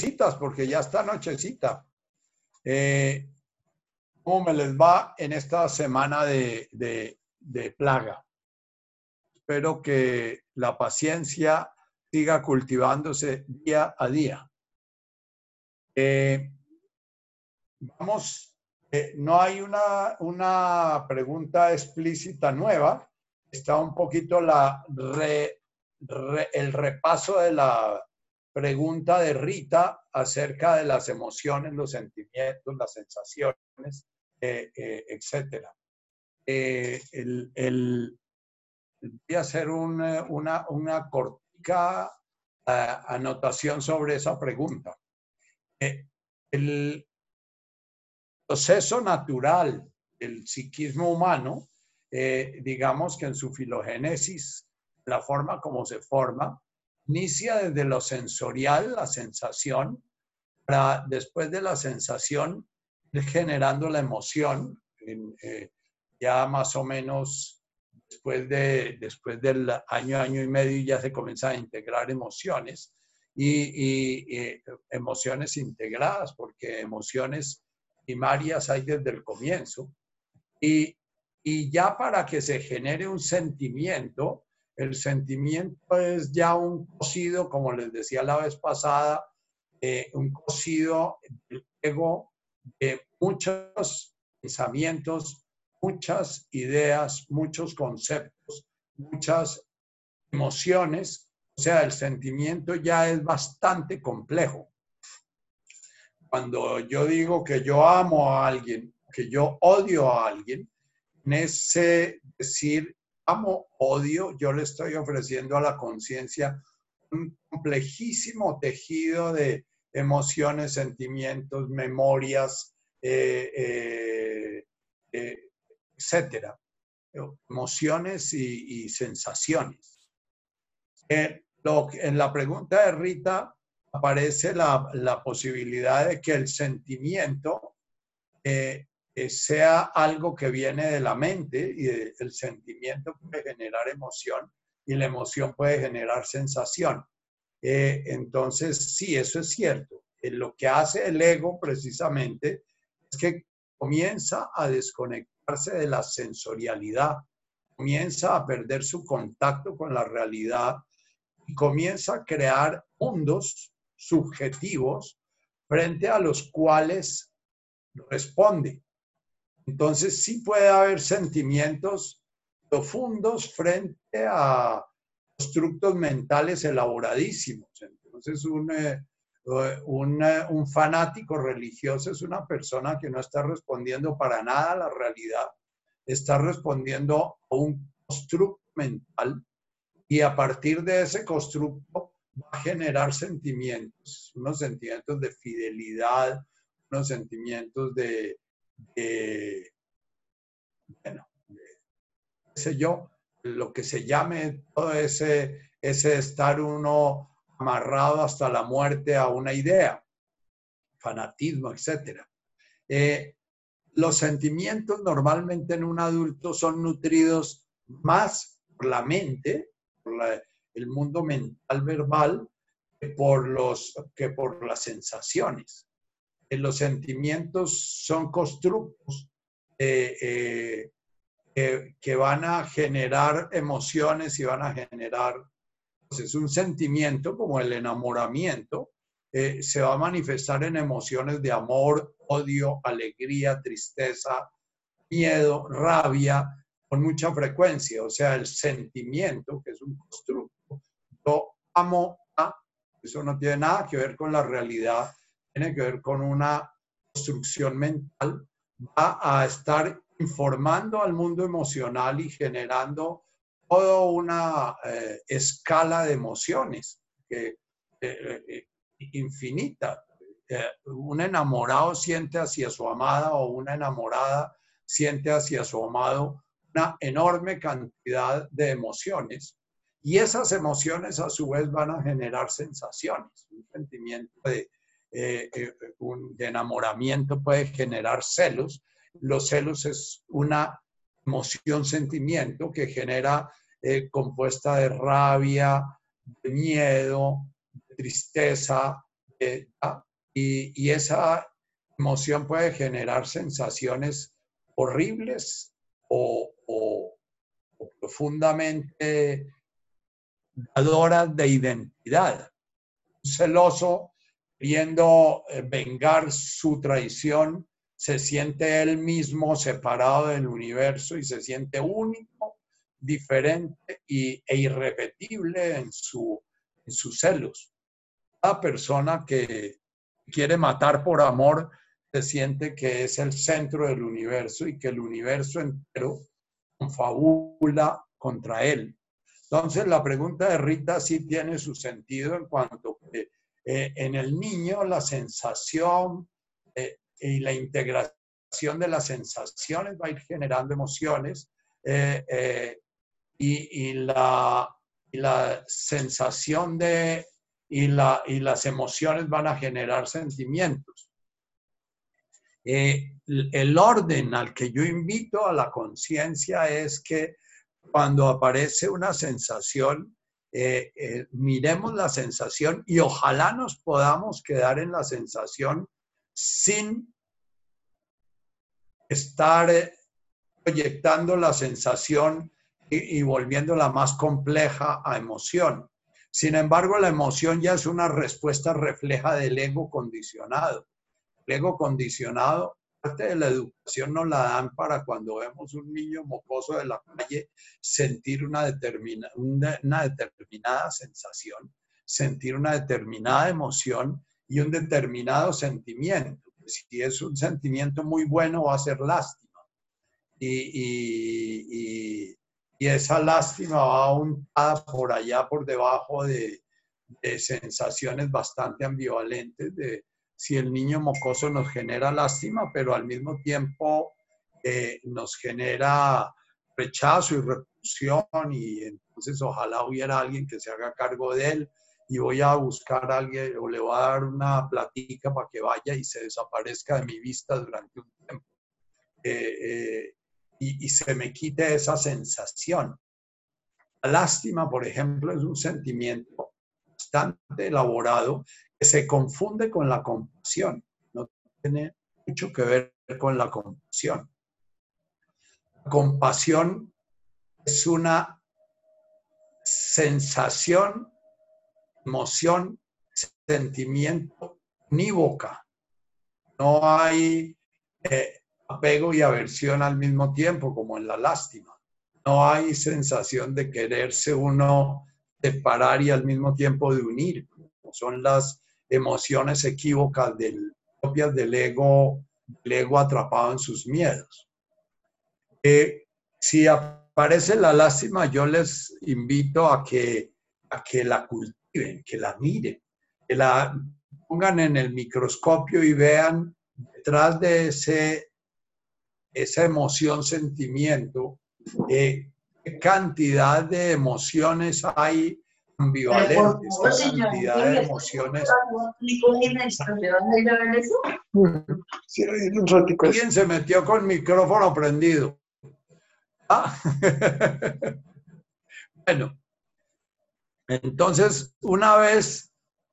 citas, porque ya está nochecita. Eh, ¿Cómo me les va en esta semana de, de plaga? Espero que la paciencia siga cultivándose día a día. Eh, vamos, eh, no hay una, una, pregunta explícita nueva, está un poquito la el repaso de la pregunta de Rita acerca de las emociones, los sentimientos, las sensaciones, eh, etc. El, el, voy a hacer una, una, cortica anotación sobre esa pregunta. Eh, el proceso natural del psiquismo humano, eh, digamos que en su filogénesis, la forma como se forma, inicia desde lo sensorial, la sensación, para después de la sensación generando la emoción, eh, ya más o menos después, de, después del año, año y medio ya se comienza a integrar emociones y, emociones integradas, porque emociones primarias hay desde el comienzo. Y ya para que se genere un sentimiento, el sentimiento es ya un cocido, como les decía la vez pasada, eh, un cocido del ego de muchos pensamientos, muchas ideas, muchos conceptos, muchas emociones, o sea, el sentimiento ya es bastante complejo. Cuando yo digo que yo amo a alguien, que yo odio a alguien, en ese decir amo, odio, yo le estoy ofreciendo a la conciencia un complejísimo tejido de emociones, sentimientos, memorias, eh, eh, eh, etcétera, emociones y, sensaciones. En, lo, en la pregunta de Rita aparece la, la posibilidad de que el sentimiento eh, eh, sea algo que viene de la mente y el sentimiento puede generar emoción y la emoción puede generar sensación. Eh, entonces, sí, eso es cierto. lo que hace el ego precisamente es que comienza a desconectar de la sensorialidad, comienza a perder su contacto con la realidad y comienza a crear mundos subjetivos frente a los cuales responde. Entonces sí puede haber sentimientos profundos frente a constructos mentales elaboradísimos. Entonces un, eh, un, fanático religioso es una persona que no está respondiendo para nada a la realidad, está respondiendo a un constructo mental y a partir de ese constructo va a generar sentimientos, unos sentimientos de fidelidad, unos sentimientos de, bueno, qué sé yo, lo que se llame todo ese, ese estar uno amarrado hasta la muerte a una idea, fanatismo, etc. Eh, los sentimientos normalmente en un adulto son nutridos más por la mente, por el mundo mental verbal, que por, los, que por las sensaciones. Eh, los sentimientos son constructos eh, que van a generar emociones y van a generar es un sentimiento como el enamoramiento, eh, se va a manifestar en emociones de amor, odio, alegría, tristeza, miedo, rabia, con mucha frecuencia. O sea, el sentimiento, que es un constructo, yo amo a, eso no tiene nada que ver con la realidad, tiene que ver con una construcción mental, va a estar informando al mundo emocional y generando toda una eh, escala de emociones que, eh, eh, infinita. un enamorado siente hacia su amada o una enamorada siente hacia su amado una enorme cantidad de emociones y esas emociones a su vez van a generar sensaciones. Un sentimiento de, un, de enamoramiento puede generar celos. Los celos es una emoción, sentimiento que genera eh, compuesta de rabia, de miedo, de tristeza, eh, y, esa emoción puede generar sensaciones horribles o, profundamente dadoras de identidad. Un celoso, queriendo eh, vengar su traición, se siente él mismo separado del universo y se siente único, diferente y, e irrepetible en, su, en sus celos. Cada persona que quiere matar por amor se siente que es el centro del universo y que el universo entero confabula contra él. Entonces, la pregunta de Rita sí tiene su sentido en cuanto que eh, en el niño la sensación eh, y la integración de las sensaciones va a ir generando emociones eh, y, la, la, sensación de y, la, y, las emociones van a generar sentimientos. el orden al que yo invito a la conciencia es que cuando aparece una sensación, miremos la sensación y ojalá nos podamos quedar en la sensación sin estar eh, proyectando la sensación y, volviéndola más compleja a emoción. Sin embargo, la emoción ya es una respuesta refleja del ego condicionado. El ego condicionado, parte de la educación nos la dan para cuando vemos un niño mocoso de la calle sentir una, determina, una determinada sensación, sentir una determinada emoción y un determinado sentimiento. Si es un sentimiento muy bueno, va a ser lástima. Y, esa lástima va untada por allá, por debajo de, sensaciones bastante ambivalentes de si el niño mocoso nos genera lástima, pero al mismo tiempo eh, nos genera rechazo y repulsión y entonces ojalá hubiera alguien que se haga cargo de él y voy a buscar a alguien o le voy a dar una platica para que vaya y se desaparezca de mi vista durante un tiempo. Eh, eh, y, se me quite esa sensación. La lástima, por ejemplo, es un sentimiento bastante elaborado se confunde con la compasión. No tiene mucho que ver con la compasión. La compasión es una sensación emoción, sentimiento unívoca. No hay eh, apego y aversión al mismo tiempo, como en la lástima. No hay sensación de quererse uno separar y al mismo tiempo de unir, como son las emociones equívocas del, propias del ego, del ego atrapado en sus miedos. Eh, si aparece la lástima, yo les invito a que, a que la cultiven que la miren, que la pongan en el microscopio y vean detrás de ese, esa emoción, sentimiento, eh, qué cantidad de emociones hay ambivalentes, qué cantidad de emociones. Alguien se metió con micrófono prendido. Ah. bueno, entonces, una vez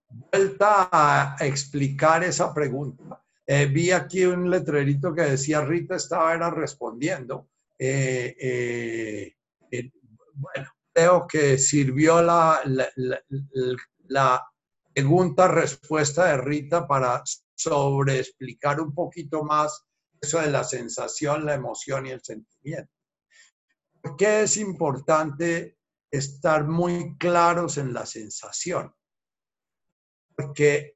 vuelta a explicar esa pregunta, eh, vi aquí un letrerito que decía Rita estaba era respondiendo. Eh, eh, bueno, creo que sirvió la, la, pregunta-respuesta de Rita para sobreexplicar un poquito más eso de la sensación, la emoción y el sentimiento. ¿Por qué es importante estar muy claros en la sensación, porque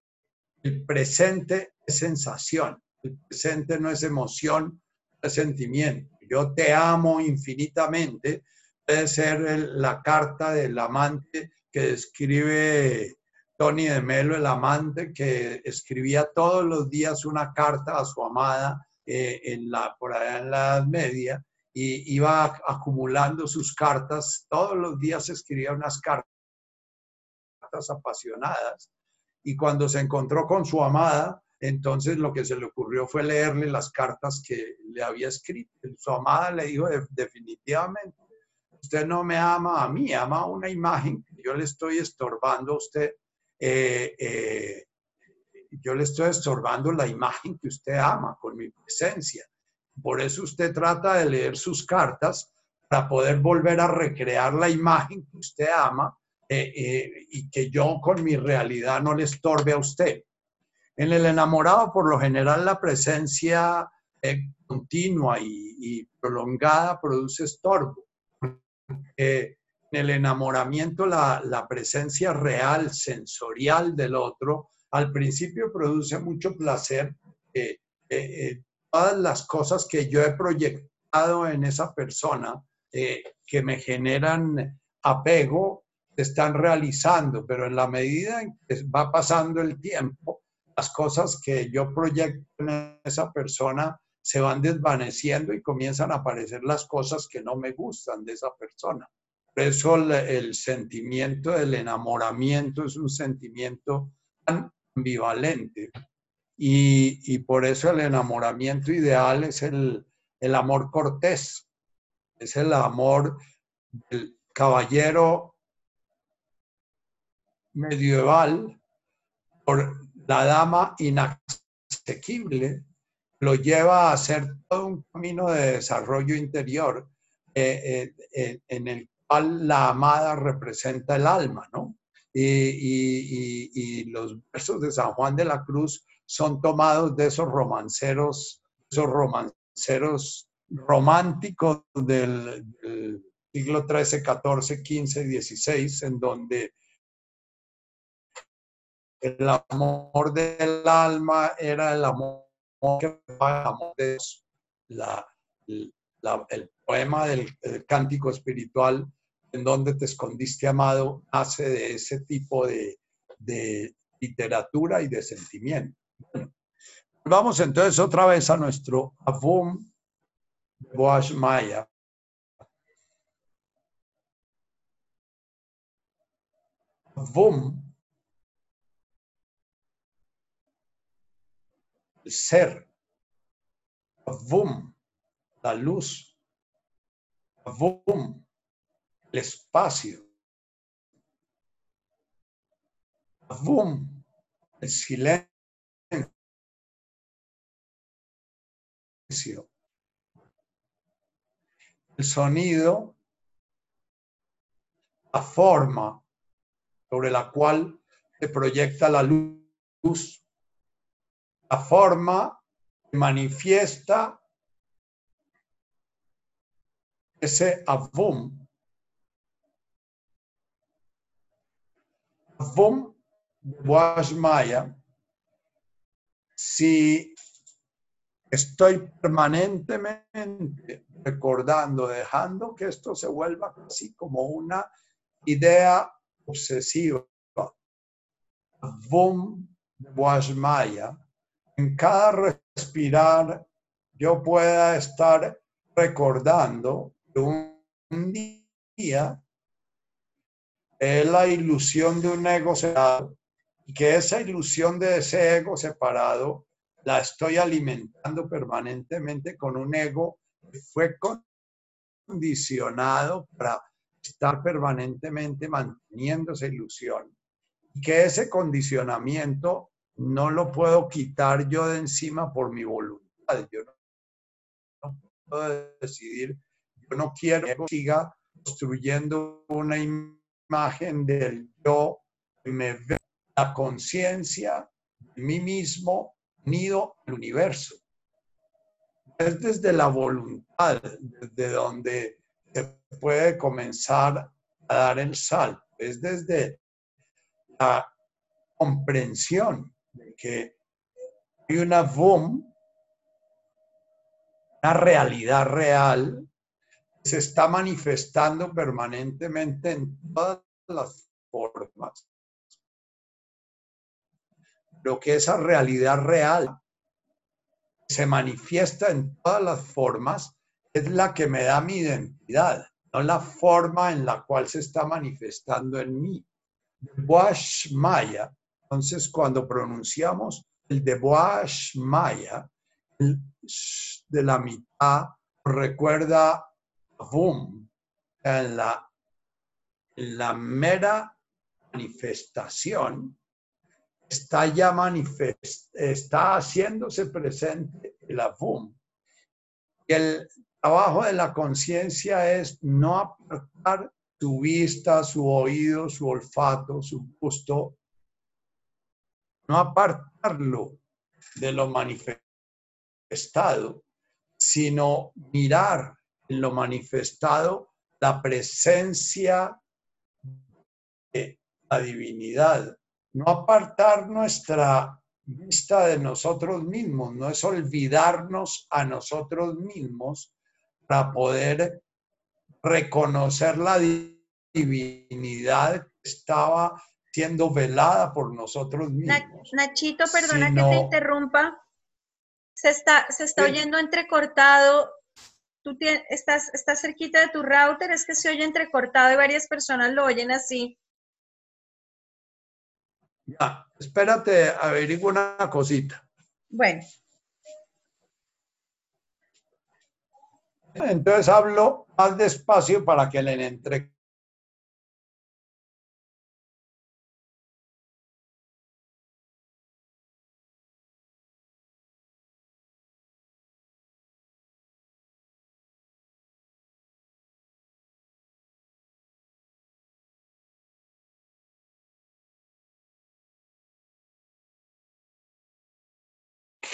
el presente es sensación, el presente no es emoción, es sentimiento. Yo te amo infinitamente, puede ser la carta del amante que describe Tony de Melo, el amante que escribía todos los días una carta a su amada eh, en la, por allá en la Edad Media, y iba acumulando sus cartas. Todos los días escribía unas cartas apasionadas y cuando se encontró con su amada, entonces lo que se le ocurrió fue leerle las cartas que le había escrito. Su amada le dijo definitivamente, usted no me ama a mí, ama una imagen yo le estoy estorbando a usted. Eh, eh, yo le estoy estorbando la imagen que usted ama con mi presencia. Por eso usted trata de leer sus cartas para poder volver a recrear la imagen que usted ama eh, y que yo con mi realidad no le estorbe a usted. En el enamorado, por lo general, la presencia continua y, prolongada produce estorbo. En el enamoramiento, la, la presencia real, sensorial del otro, al principio produce mucho placer. todas las cosas que yo he proyectado en esa persona que me generan apego se están realizando, pero en la medida en que va pasando el tiempo, las cosas que yo proyecto en esa persona se van desvaneciendo y comienzan a aparecer las cosas que no me gustan de esa persona. Por eso el, sentimiento del enamoramiento es un sentimiento ambivalente y, y, por eso el enamoramiento ideal es el, el amor cortés, es el amor del caballero medieval por la dama inaccesible lo lleva a hacer todo un camino de desarrollo interior eh, eh, en el cual la amada representa el alma, ¿no? Y, y, los versos de San Juan de la Cruz son tomados de esos romanceros, esos romanceros románticos del, siglo XIII, XIV, XV, XVI, en donde el amor del alma era el amor que el poema del cántico espiritual en donde te escondiste amado hace de ese tipo de, literatura y de sentimiento. vamos entonces otra vez a nuestro Avum Boaz Maya. Avum, ser. Avum, la luz. Avum, el espacio. Avum, el silencio. el sonido, la forma sobre la cual se proyecta la luz, la forma que manifiesta ese avum. Avum Maya, si estoy permanentemente recordando, dejando que esto se vuelva así como una idea obsesiva. Vum Maya. En cada respirar yo pueda estar recordando un día es la ilusión de un ego separado y que esa ilusión de ese ego separado la estoy alimentando permanentemente con un ego que fue condicionado para estar permanentemente manteniendo esa ilusión. Y que ese condicionamiento no lo puedo quitar yo de encima por mi voluntad. Yo no, puedo decidir, yo no quiero que siga construyendo una imagen del yo me ve la conciencia de mí mismo unido al universo. Es desde la voluntad, desde donde se puede comenzar a dar el salto. Es desde la comprensión que hay una boom, una realidad real se está manifestando permanentemente en todas las formas lo que esa realidad real se manifiesta en todas las formas es la que me da mi identidad, no la forma en la cual se está manifestando en mí. Boash Maya, entonces cuando pronunciamos el de Boash Maya, el de la mitad recuerda boom, en la, la mera manifestación está ya manifest, está haciéndose presente el AFUM. El trabajo de la conciencia es no apartar su vista, su oído, su olfato, su gusto, no apartarlo de lo manifestado, sino mirar en lo manifestado la presencia de la divinidad, no apartar nuestra vista de nosotros mismos, no es olvidarnos a nosotros mismos para poder reconocer la divinidad que estaba siendo velada por nosotros mismos. Nachito, perdona que te interrumpa. Se está, se está oyendo entrecortado. Tú estás, estás cerquita de tu router, es que se oye entrecortado y varias personas lo oyen así. Ya, espérate, averiguo una cosita. Bueno. Entonces hablo más despacio para que le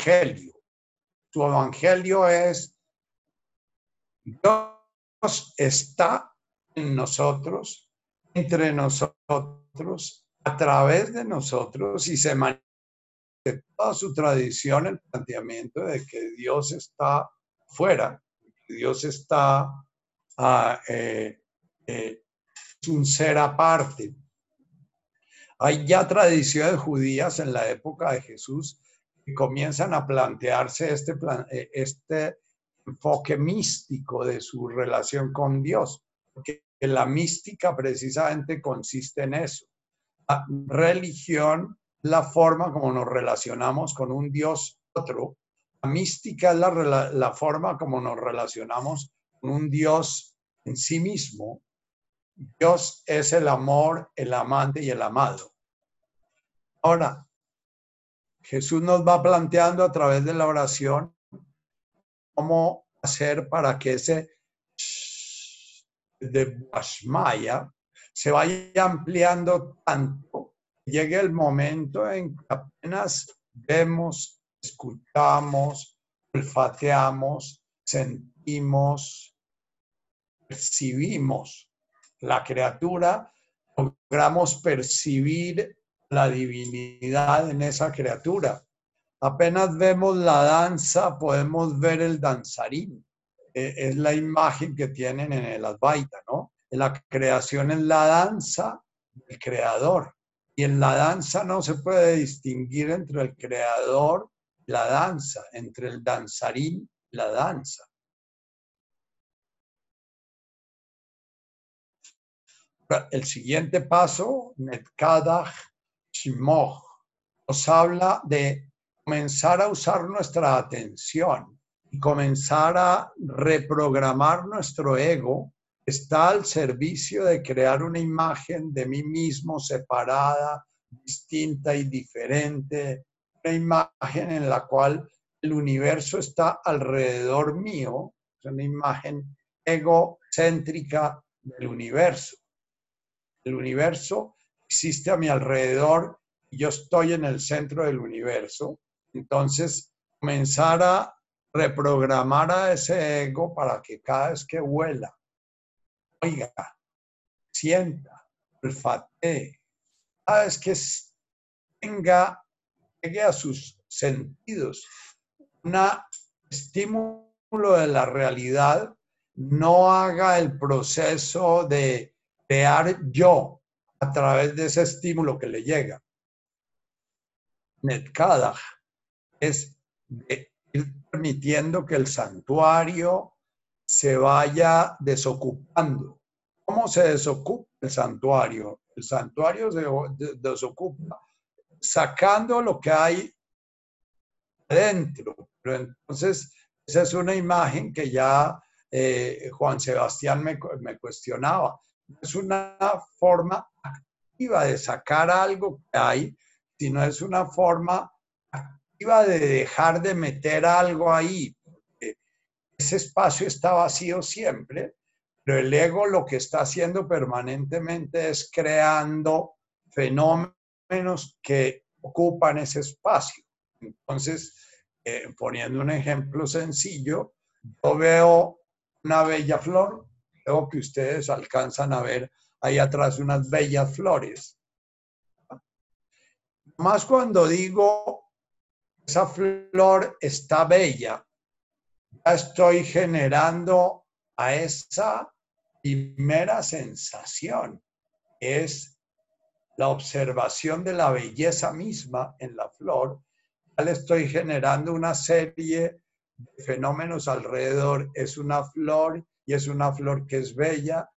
entre Su evangelio es Dios está en nosotros, entre nosotros, a través de nosotros y se manifiesta toda su tradición el planteamiento de que Dios está fuera, Dios está, es un ser aparte. Hay ya tradiciones judías en la época de Jesús comienzan a plantearse este, eh, este enfoque místico de su relación con Dios, porque la mística precisamente consiste en eso. La religión, la forma como nos relacionamos con un Dios otro. La mística es la, la forma como nos relacionamos con un Dios en sí mismo. Dios es el amor, el amante y el amado. Ahora, Jesús nos va planteando a través de la oración cómo hacer para que ese de Bashmaya se vaya ampliando tanto, llegue el momento en que apenas vemos, escuchamos, olfateamos, sentimos, percibimos la criatura, logramos percibir la divinidad en esa criatura. Apenas vemos la danza, podemos ver el danzarín. E, es la imagen que tienen en el Advaita, ¿no? La creación es la danza del creador. Y en la danza no se puede distinguir entre el creador y la danza, entre el danzarín y la danza. El siguiente paso, Netkadach nos habla de comenzar a usar nuestra atención y comenzar a reprogramar nuestro ego está al servicio de crear una imagen de mí mismo separada, distinta y diferente, una imagen en la cual el universo está alrededor mío, es una imagen egocéntrica del universo. El universo existe a mi alrededor yo estoy en el centro del universo. Entonces, comenzar a reprogramar a ese ego para que cada vez que vuela, oiga, sienta, olfatee, cada vez que tenga, llegue a sus sentidos, un estímulo de la realidad, no haga el proceso de crear yo, a través de ese estímulo que le llega. Netkadach es ir permitiendo que el santuario se vaya desocupando. ¿Cómo se desocupa el santuario? El santuario se desocupa sacando lo que hay dentro. Pero entonces, esa es una imagen que ya eh, Juan Sebastián me, me cuestionaba. Es una forma de sacar algo que hay, sino es una forma activa de dejar de meter algo ahí. Ese espacio está vacío siempre, pero el ego lo que está haciendo permanentemente es creando fenómenos que ocupan ese espacio. Entonces, eh, poniendo un ejemplo sencillo, yo veo una bella flor, veo que ustedes alcanzan a ver ahí atrás unas bellas flores. Más cuando digo esa flor está bella, ya estoy generando a esa primera sensación. Es la observación de la belleza misma en la flor. Ya le estoy generando una serie de fenómenos alrededor. Es una flor y es una flor que es bella,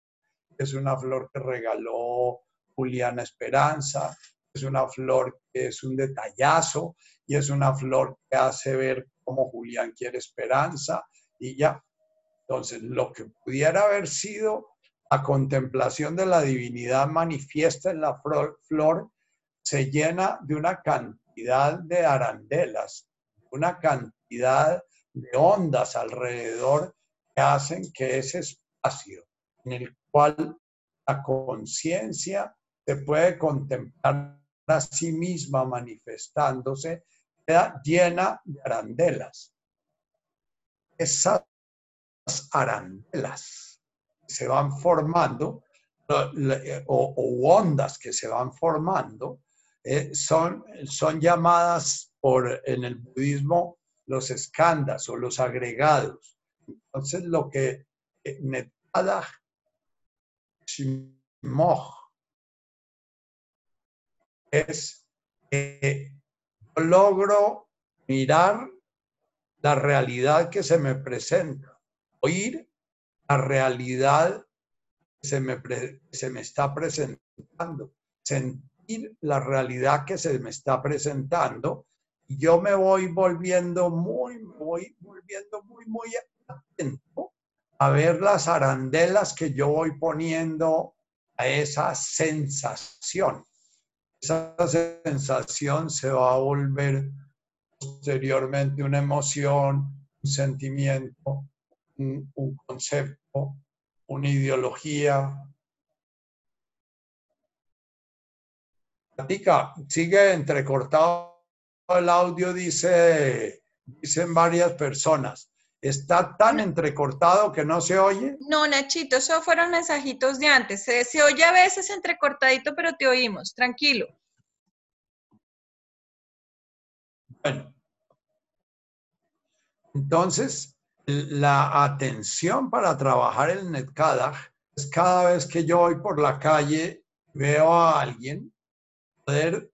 es una flor que regaló Juliana Esperanza, es una flor que es un detallazo y es una flor que hace ver cómo Julián quiere esperanza y ya. Entonces, lo que pudiera haber sido la contemplación de la divinidad manifiesta en la flor, se llena de una cantidad de arandelas, una cantidad de ondas alrededor que hacen que ese espacio en el cual la conciencia se puede contemplar a sí misma manifestándose, llena de arandelas. Esas arandelas se van formando o, ondas que se van formando eh, son, son llamadas por, en el budismo los escandas o los agregados. Entonces, lo que eh, Netada Es que yo logro mirar la realidad que se me presenta, oír la realidad que se me, se me está presentando, sentir la realidad que se me está presentando yo me voy volviendo muy, muy, volviendo muy, muy atento a ver las arandelas que yo voy poniendo a esa sensación esa sensación se va a volver posteriormente una emoción, un sentimiento, un, concepto, una ideología. Platica, sigue entrecortado el audio, dice, dicen varias personas. ¿Está tan entrecortado que no se oye? No, Nachito, eso fueron mensajitos de antes. Se, oye a veces entrecortadito, pero te oímos. Tranquilo. Bueno. Entonces, la atención para trabajar el Netcadach es cada vez que yo voy por la calle, veo a alguien, poder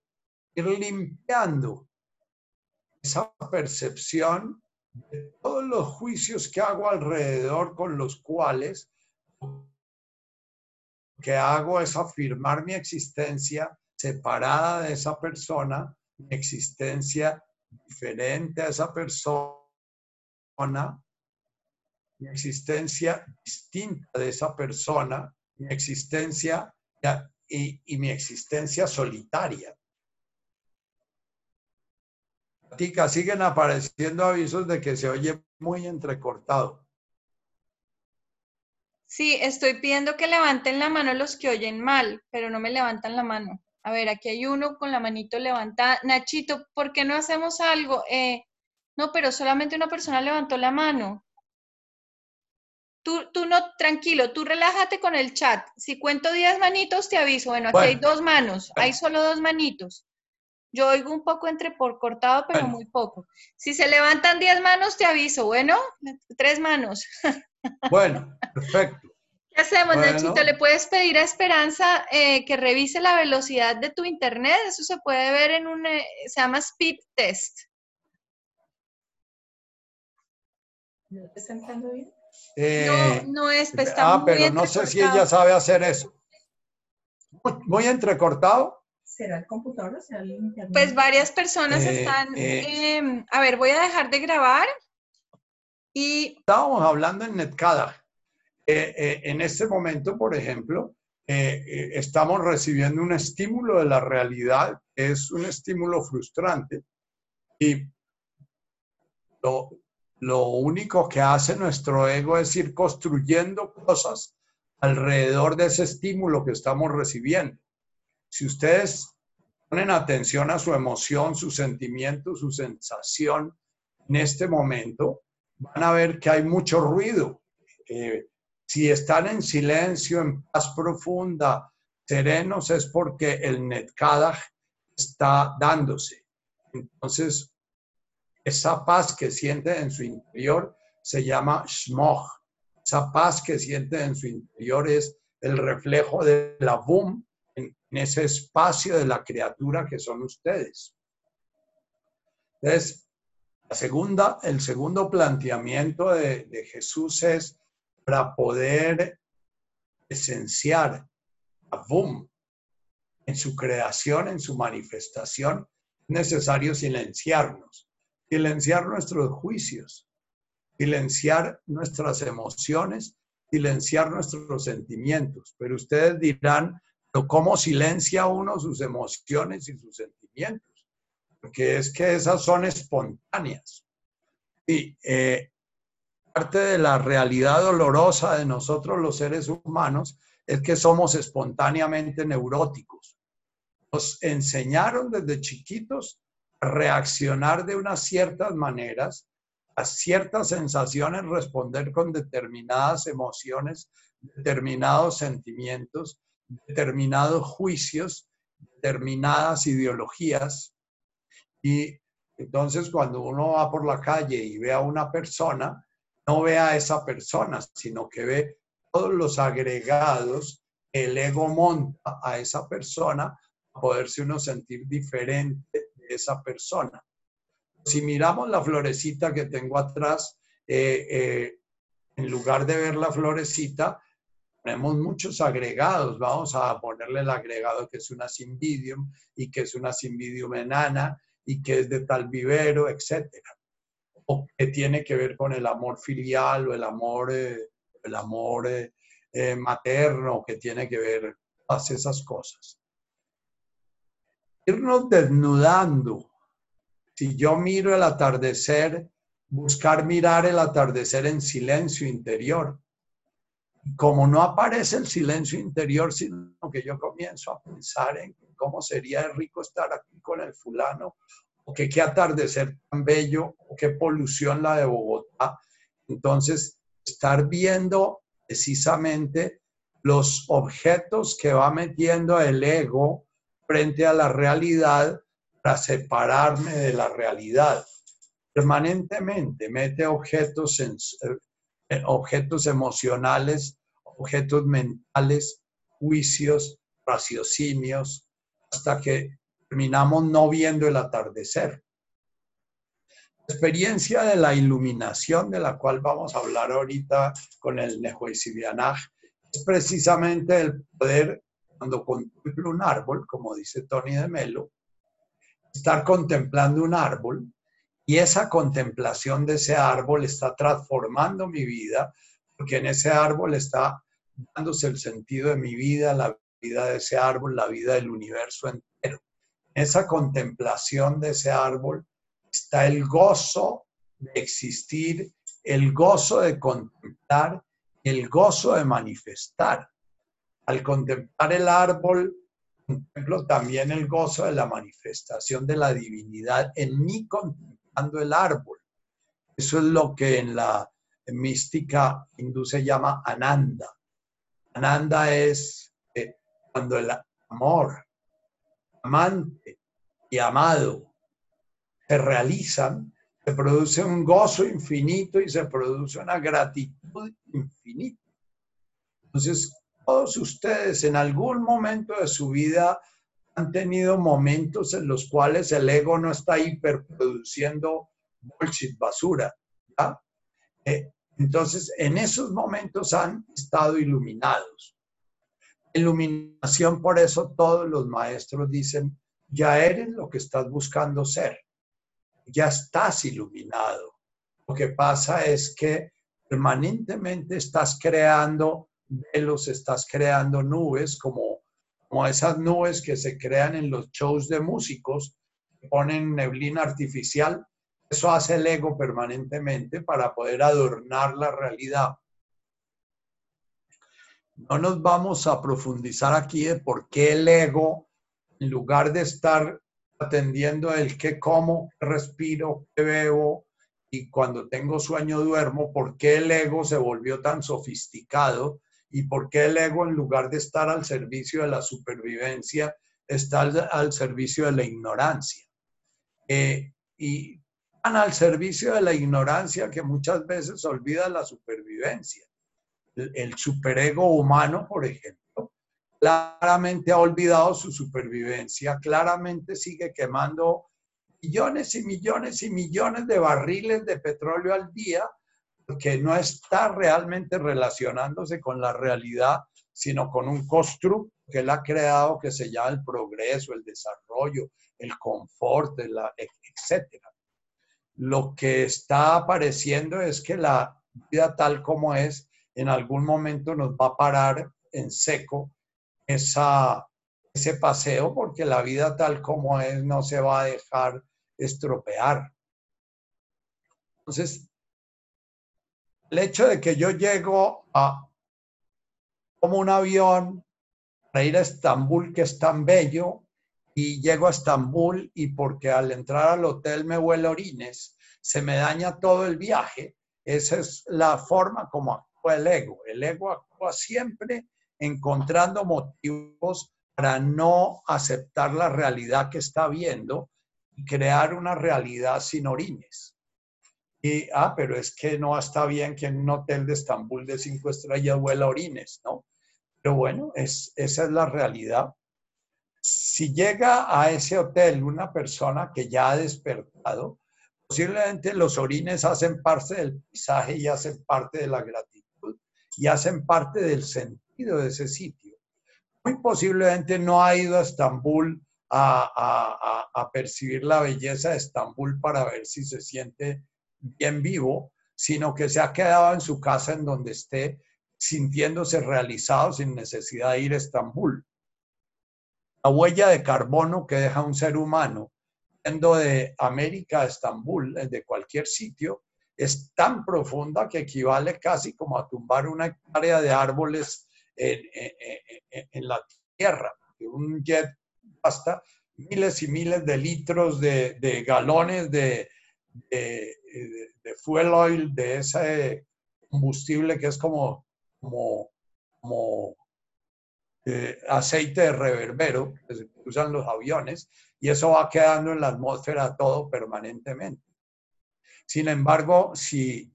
ir limpiando esa percepción de todos los juicios que hago alrededor con los cuales que hago es afirmar mi existencia separada de esa persona, mi existencia diferente a esa persona, mi existencia distinta de esa persona, mi existencia y, y mi existencia solitaria siguen apareciendo avisos de que se oye muy entrecortado. Sí, estoy pidiendo que levanten la mano los que oyen mal, pero no me levantan la mano. A ver, aquí hay uno con la manito levantada. Nachito, ¿por qué no hacemos algo? Eh, no, pero solamente una persona levantó la mano. Tú, tú no, tranquilo, tú relájate con el chat. Si cuento 10 manitos, te aviso. Bueno, aquí hay dos manos, hay solo dos manitos. Yo oigo un poco entre por cortado, pero muy poco. Si se levantan 10 manos, te aviso. Bueno, tres manos. Bueno, perfecto. ¿Qué hacemos, Nachito? ¿Le puedes pedir a Esperanza eh, que revise la velocidad de tu internet? Eso se puede ver en un, eh, se llama speed test. ¿No está entrando bien? Eh, no, no es, pues, está Ah, pero no sé si ella sabe hacer eso. Muy entrecortado será el computador o será el internet? Pues varias personas eh, están... Eh, em, a ver, voy a dejar de grabar y... Estábamos hablando en Netcada. Eh, en este momento, por ejemplo, eh, eh, estamos recibiendo un estímulo de la realidad, es un estímulo frustrante. Y lo, lo único que hace nuestro ego es ir construyendo cosas alrededor de ese estímulo que estamos recibiendo. Si ustedes ponen atención a su emoción, su sentimiento, su sensación en este momento, van a ver que hay mucho ruido. Eh, si están en silencio, en paz profunda, serenos, es porque el Netkadach está dándose. Entonces, esa paz que siente en su interior se llama Shmoch. Esa paz que siente en su interior es el reflejo de la boom en, ese espacio de la criatura que son ustedes. Entonces, la segunda, el segundo planteamiento de, Jesús es para poder esenciar a boom en su creación, en su manifestación, es necesario silenciarnos, silenciar nuestros juicios, silenciar nuestras emociones, silenciar nuestros sentimientos. Pero ustedes dirán, ¿cómo silencia uno sus emociones y sus sentimientos? Porque es que esas son espontáneas. Y eh, parte de la realidad dolorosa de nosotros los seres humanos es que somos espontáneamente neuróticos. Nos enseñaron desde chiquitos a reaccionar de unas ciertas maneras a ciertas sensaciones, responder con determinadas emociones, determinados sentimientos, determinados juicios, determinadas ideologías. Y entonces cuando uno va por la calle y ve a una persona, no ve a esa persona, sino que ve todos los agregados que el ego monta a esa persona, a poderse uno sentir diferente de esa persona si miramos la florecita que tengo atrás, eh, eh, en lugar de ver la florecita, tenemos muchos agregados. Vamos a ponerle el agregado que es una simbidium y que es una simbidium enana y que es de tal vivero, etc. O que tiene que ver con el amor filial o el amor, eh, el amor materno, que tiene que ver todas esas cosas. Irnos desnudando si yo miro el atardecer, buscar mirar el atardecer en silencio interior. Como no aparece el silencio interior, sino que yo comienzo a pensar en cómo sería rico estar aquí con el fulano, o que qué atardecer tan bello, o qué polución la de Bogotá. Entonces, estar viendo precisamente los objetos que va metiendo el ego frente a la realidad para separarme de la realidad. Permanentemente mete objetos, eh, objetos emocionales, objetos mentales, juicios, raciocinios, hasta que terminamos no viendo el atardecer. La experiencia de la iluminación, de la cual vamos a hablar ahorita con el Nehuesibianaj, es precisamente el poder, cuando contemplo un árbol, como dice Tony de Melo, estar contemplando un árbol y esa contemplación de ese árbol está transformando mi vida, porque en ese árbol está dándose el sentido de mi vida, la vida de ese árbol, la vida del universo entero. En esa contemplación de ese árbol está el gozo de existir, el gozo de contemplar, el gozo de manifestar. Al contemplar el árbol, ejemplo, también el gozo de la manifestación de la divinidad en mí el árbol. Eso es lo que en la mística hindú se llama ananda. Ananda es eh, cuando el amor, amante y amado se realizan, se produce un gozo infinito y se produce una gratitud infinita. Entonces, todos ustedes en algún momento de su vida han tenido momentos en los cuales el ego no está hiperproduciendo bullshit, basura. Eh, entonces, en esos momentos han estado iluminados. Iluminación, por eso todos los maestros dicen, ya eres lo que estás buscando ser, ya estás iluminado. Lo que pasa es que permanentemente estás creando velos, estás creando nubes como, como esas nubes que se crean en los shows de músicos, ponen neblina artificial. Eso hace el ego permanentemente para poder adornar la realidad. No nos vamos a profundizar aquí de por qué el ego, en lugar de estar atendiendo el qué como, respiro, qué bebo y cuando tengo sueño duermo, por qué el ego se volvió tan sofisticado y por qué el ego, en lugar de estar al servicio de la supervivencia, está al, servicio de la ignorancia. Eh, y están al servicio de la ignorancia que muchas veces olvida la supervivencia el superego humano, por ejemplo, claramente ha olvidado su supervivencia, claramente sigue quemando millones y millones y millones de barriles de petróleo al día, porque no está realmente relacionándose con la realidad, sino con un constructo que él ha creado que se llama el progreso, el desarrollo, el confort, la, etc. Lo que está apareciendo es que la vida tal como es en algún momento nos va a parar en seco ese paseo porque la vida tal como es no se va a dejar estropear. Entonces, el hecho de que yo llego a como un avión para ir a Estambul, que es tan bello, y llego a Estambul y porque al entrar al hotel me huele orines, se me daña todo el viaje. Esa es la forma como el ego. El ego actúa siempre encontrando motivos para no aceptar la realidad que está viendo y crear una realidad sin orines. Ah, pero es que no está bien que en un hotel de Estambul de cinco estrellas huela orines, ¿no? Pero bueno, es, esa es la realidad. Si llega a ese hotel una persona que ya ha despertado, posiblemente los orines hacen parte del paisaje y hacen parte de la gratitud y hacen parte del sentido de ese sitio. Muy posiblemente no ha ido a Estambul a, percibir la belleza de Estambul para ver si se siente bien vivo, sino que se ha quedado en su casa en donde esté sintiéndose realizado sin necesidad de ir a Estambul. La huella de carbono que deja un ser humano yendo de América a Estambul, de cualquier sitio, es tan profunda que equivale casi como a tumbar una hectárea de árboles en, la tierra. Un jet gasta miles y miles de litros de, galones de, fuel oil, de ese combustible que es como, como, como eh, aceite de reverbero que se usan los aviones, y eso va quedando en la atmósfera todo permanentemente. Sin embargo, si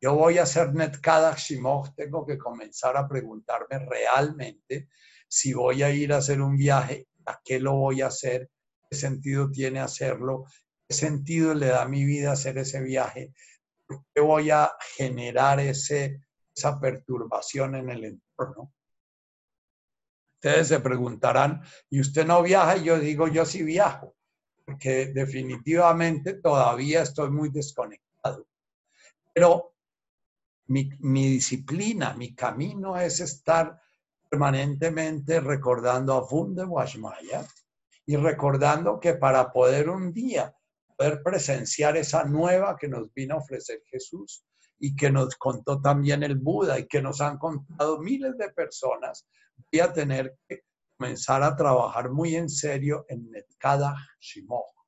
yo voy a hacer Netkada Shimog, tengo que comenzar a preguntarme realmente si voy a ir a hacer un viaje, a qué lo voy a hacer, qué sentido tiene hacerlo, sentido le da a mi vida hacer ese viaje, por qué voy a generar ese, esa perturbación en el entorno. Ustedes se preguntarán, ¿y usted no viaja? Y yo digo, yo sí viajo porque definitivamente todavía estoy muy desconectado. Pero mi, disciplina, mi camino es estar permanentemente recordando a Funde Washmaya y recordando que para poder un día poder presenciar esa nueva que nos vino a ofrecer Jesús y que nos contó también el Buda y que nos han contado miles de personas, voy a tener que comenzar a trabajar muy en serio en Netkada Shimog.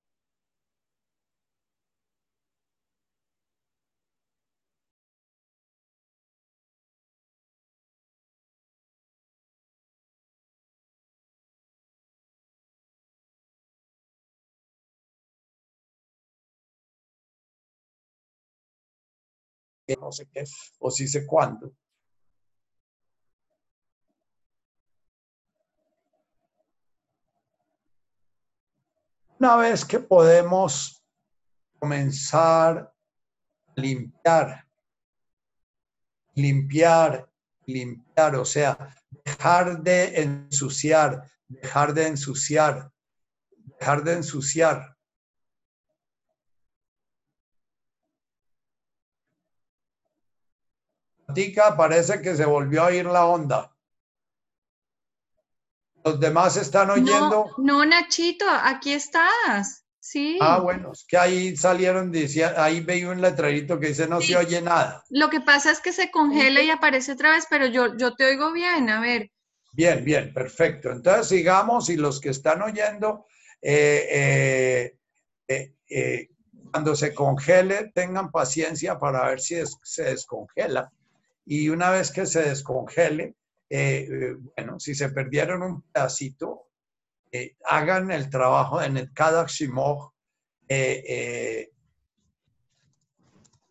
No sé qué, o si sé cuándo. Una vez que podemos comenzar a limpiar, limpiar, limpiar, o sea, dejar de ensuciar, dejar de ensuciar, dejar de ensuciar. Parece que se volvió a ir la onda. ¿Los demás están oyendo? No, Nachito, aquí estás. Sí. Ah, bueno, es que ahí salieron, decía, ahí veía un letrerito que dice no se oye nada. Lo que pasa es que se congela y aparece otra vez, pero yo, yo te oigo bien, a ver. Bien, bien, perfecto. Entonces sigamos y los que están oyendo, eh, eh, eh, cuando se congele, tengan paciencia para ver si se descongela. Y una vez que se descongele, bueno, si se perdieron un pedacito, hagan el trabajo en cada Asimov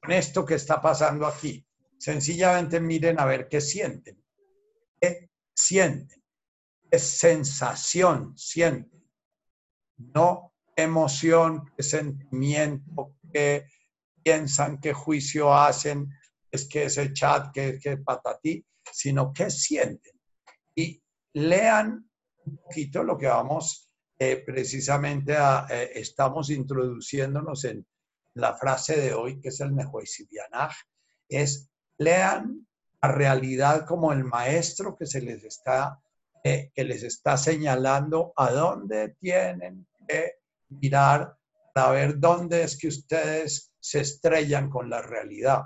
con esto que está pasando aquí. Sencillamente miren a ver qué sienten. ¿Qué sienten? ¿Qué sensación sienten? No emoción, sentimiento, piensan, qué juicio hacen, es que ese chat, que, que patatí, sino qué sienten. Y lean un poquito lo que vamos eh, precisamente a, eh, estamos introduciéndonos en la frase de hoy, que es el Nehuesibianaj, es lean la realidad como el maestro que se les está, eh, que les está señalando a dónde tienen que mirar para ver dónde es que ustedes se estrellan con la realidad.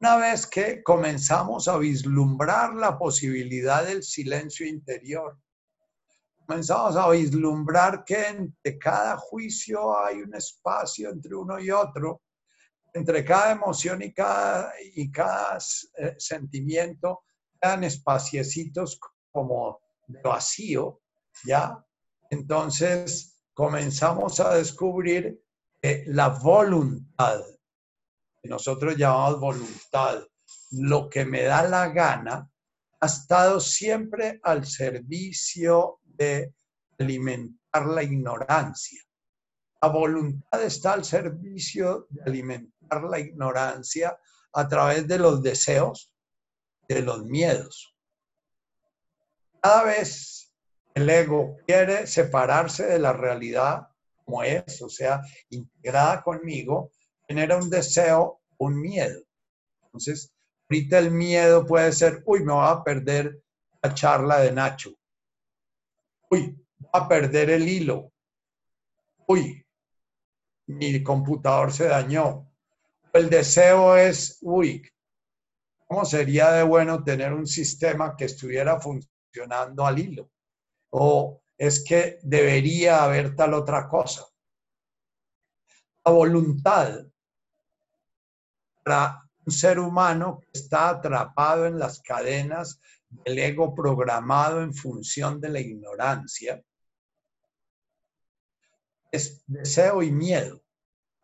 Una vez que comenzamos a vislumbrar la posibilidad del silencio interior, comenzamos a vislumbrar que entre cada juicio hay un espacio entre uno y otro, entre cada emoción y cada, y cada eh, sentimiento, quedan espaciecitos como vacío, ¿ya? Entonces comenzamos a descubrir la voluntad nosotros llamamos voluntad, lo que me da la gana, ha estado siempre al servicio de alimentar la ignorancia. La voluntad está al servicio de alimentar la ignorancia a través de los deseos, de los miedos. Cada vez el ego quiere separarse de la realidad como es, o sea, integrada conmigo, genera un deseo, un miedo. Entonces, ahorita el miedo puede ser, uy, me voy a perder la charla de Nacho. Uy, voy a perder el hilo. Uy, mi computador se dañó. El deseo es, uy, ¿cómo sería de bueno tener un sistema que estuviera funcionando al hilo? O es que debería haber tal otra cosa. La voluntad un ser humano que está atrapado en las cadenas del ego programado en función de la ignorancia. Es deseo y miedo.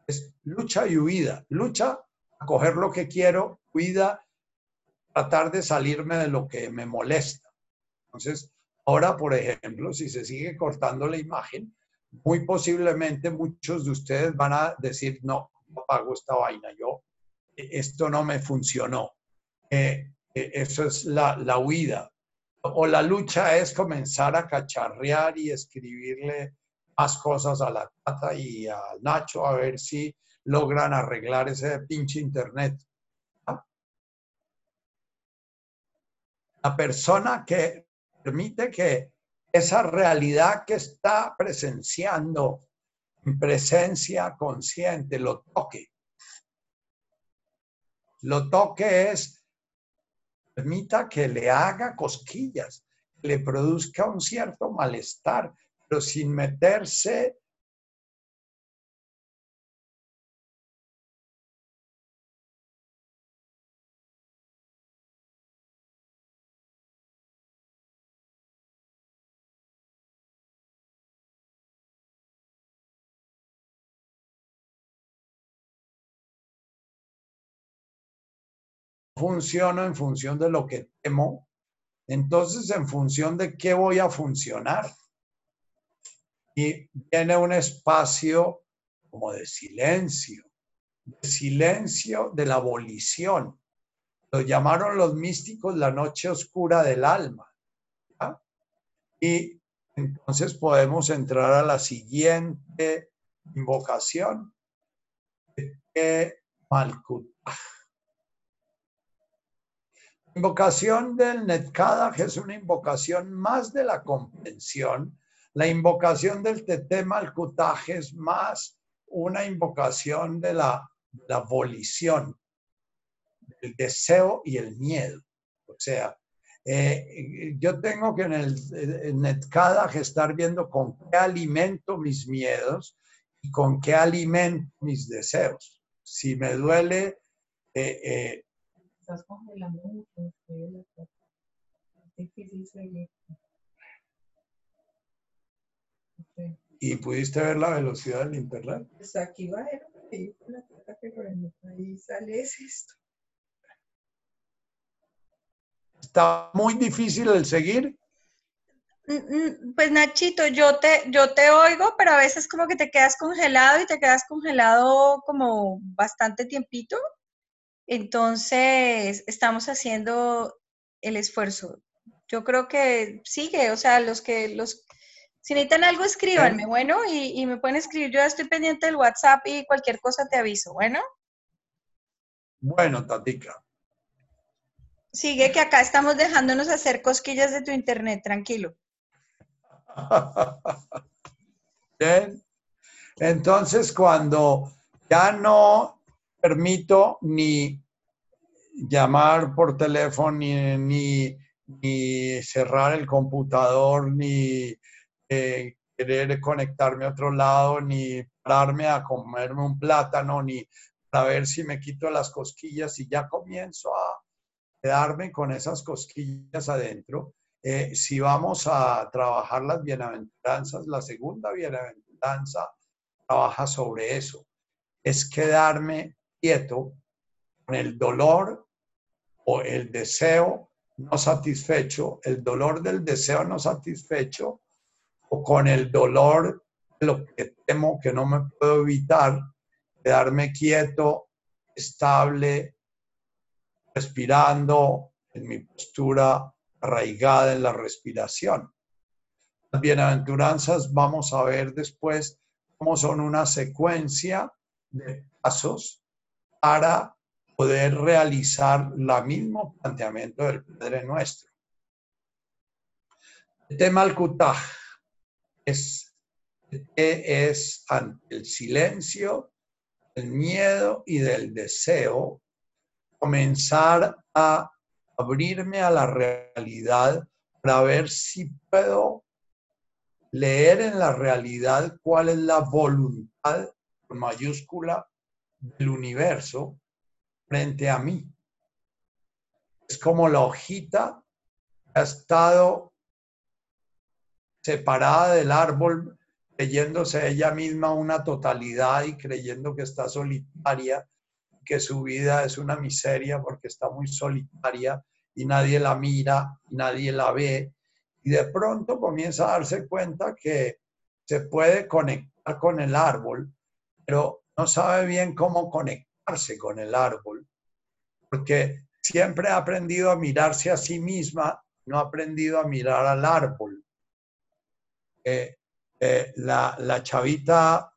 Es lucha y huida. Lucha a coger lo que quiero, huida tratar de salirme de lo que me molesta. Entonces, ahora, por ejemplo, si se sigue cortando la imagen, muy posiblemente muchos de ustedes van a decir, no, no pago esta vaina, yo esto no me funcionó. Eh, eh, eso es la, la, huida. O la lucha es comenzar a cacharrear y escribirle más cosas a la Tata y al Nacho a ver si logran arreglar ese pinche internet. La persona que permite que esa realidad que está presenciando en presencia consciente lo toque lo toque es, permita que le haga cosquillas, le produzca un cierto malestar, pero sin meterse funciono en función de lo que temo, entonces en función de qué voy a funcionar. Y viene un espacio como de silencio, de silencio de la abolición. Lo llamaron los místicos la noche oscura del alma. Y entonces podemos entrar a la siguiente invocación. Malkut invocación del Netkadach es una invocación más de la comprensión. La invocación del Tetema al es más una invocación de la, la volición, el deseo y el miedo. O sea, eh, yo tengo que en el, en estar viendo con qué alimento mis miedos y con qué alimento mis deseos. Si me duele... Eh, eh, Estás congelando mucho. Es difícil seguir. ¿Y pudiste ver la velocidad del internet? Pues aquí va, ahí, ahí sale esto. ¿Está muy difícil el seguir? Mm, mm, pues Nachito, yo te, yo te oigo, pero a veces como que te quedas congelado y te quedas congelado como bastante tiempito. Entonces, estamos haciendo el esfuerzo. Yo creo que sigue, o sea, los que, los, si necesitan algo, escríbanme, bueno, y, y me pueden escribir. Yo ya estoy pendiente del WhatsApp y cualquier cosa te aviso, bueno. Bueno, Tatica. Sigue que acá estamos dejándonos hacer cosquillas de tu internet, tranquilo. Bien. Entonces, cuando ya no permito ni llamar por teléfono, ni, ni, cerrar el computador, ni eh, querer conectarme a otro lado, ni pararme a comerme un plátano, ni para ver si me quito las cosquillas y ya comienzo a quedarme con esas cosquillas adentro. Eh, si vamos a trabajar las bienaventuranzas, la segunda bienaventuranza trabaja sobre eso. Es quedarme quieto con el dolor o el deseo no satisfecho, el dolor del deseo no satisfecho o con el dolor lo que temo que no me puedo evitar, quedarme quieto, estable, respirando en mi postura arraigada en la respiración. Las bienaventuranzas vamos a ver después cómo son una secuencia de pasos para poder realizar el mismo planteamiento del Padre Nuestro. El tema al kutaj es, es ante el silencio, el miedo y del deseo comenzar a abrirme a la realidad para ver si puedo leer en la realidad cuál es la voluntad mayúscula del universo frente a mí. Es como la hojita que ha estado separada del árbol, creyéndose ella misma una totalidad y creyendo que está solitaria que su vida es una miseria porque está muy solitaria y nadie la mira, nadie la ve, y de pronto comienza a darse cuenta que se puede conectar con el árbol, pero no sabe bien cómo conectarse con el árbol, porque siempre ha aprendido a mirarse a sí misma, no ha aprendido a mirar al árbol. Eh, eh, la, la chavita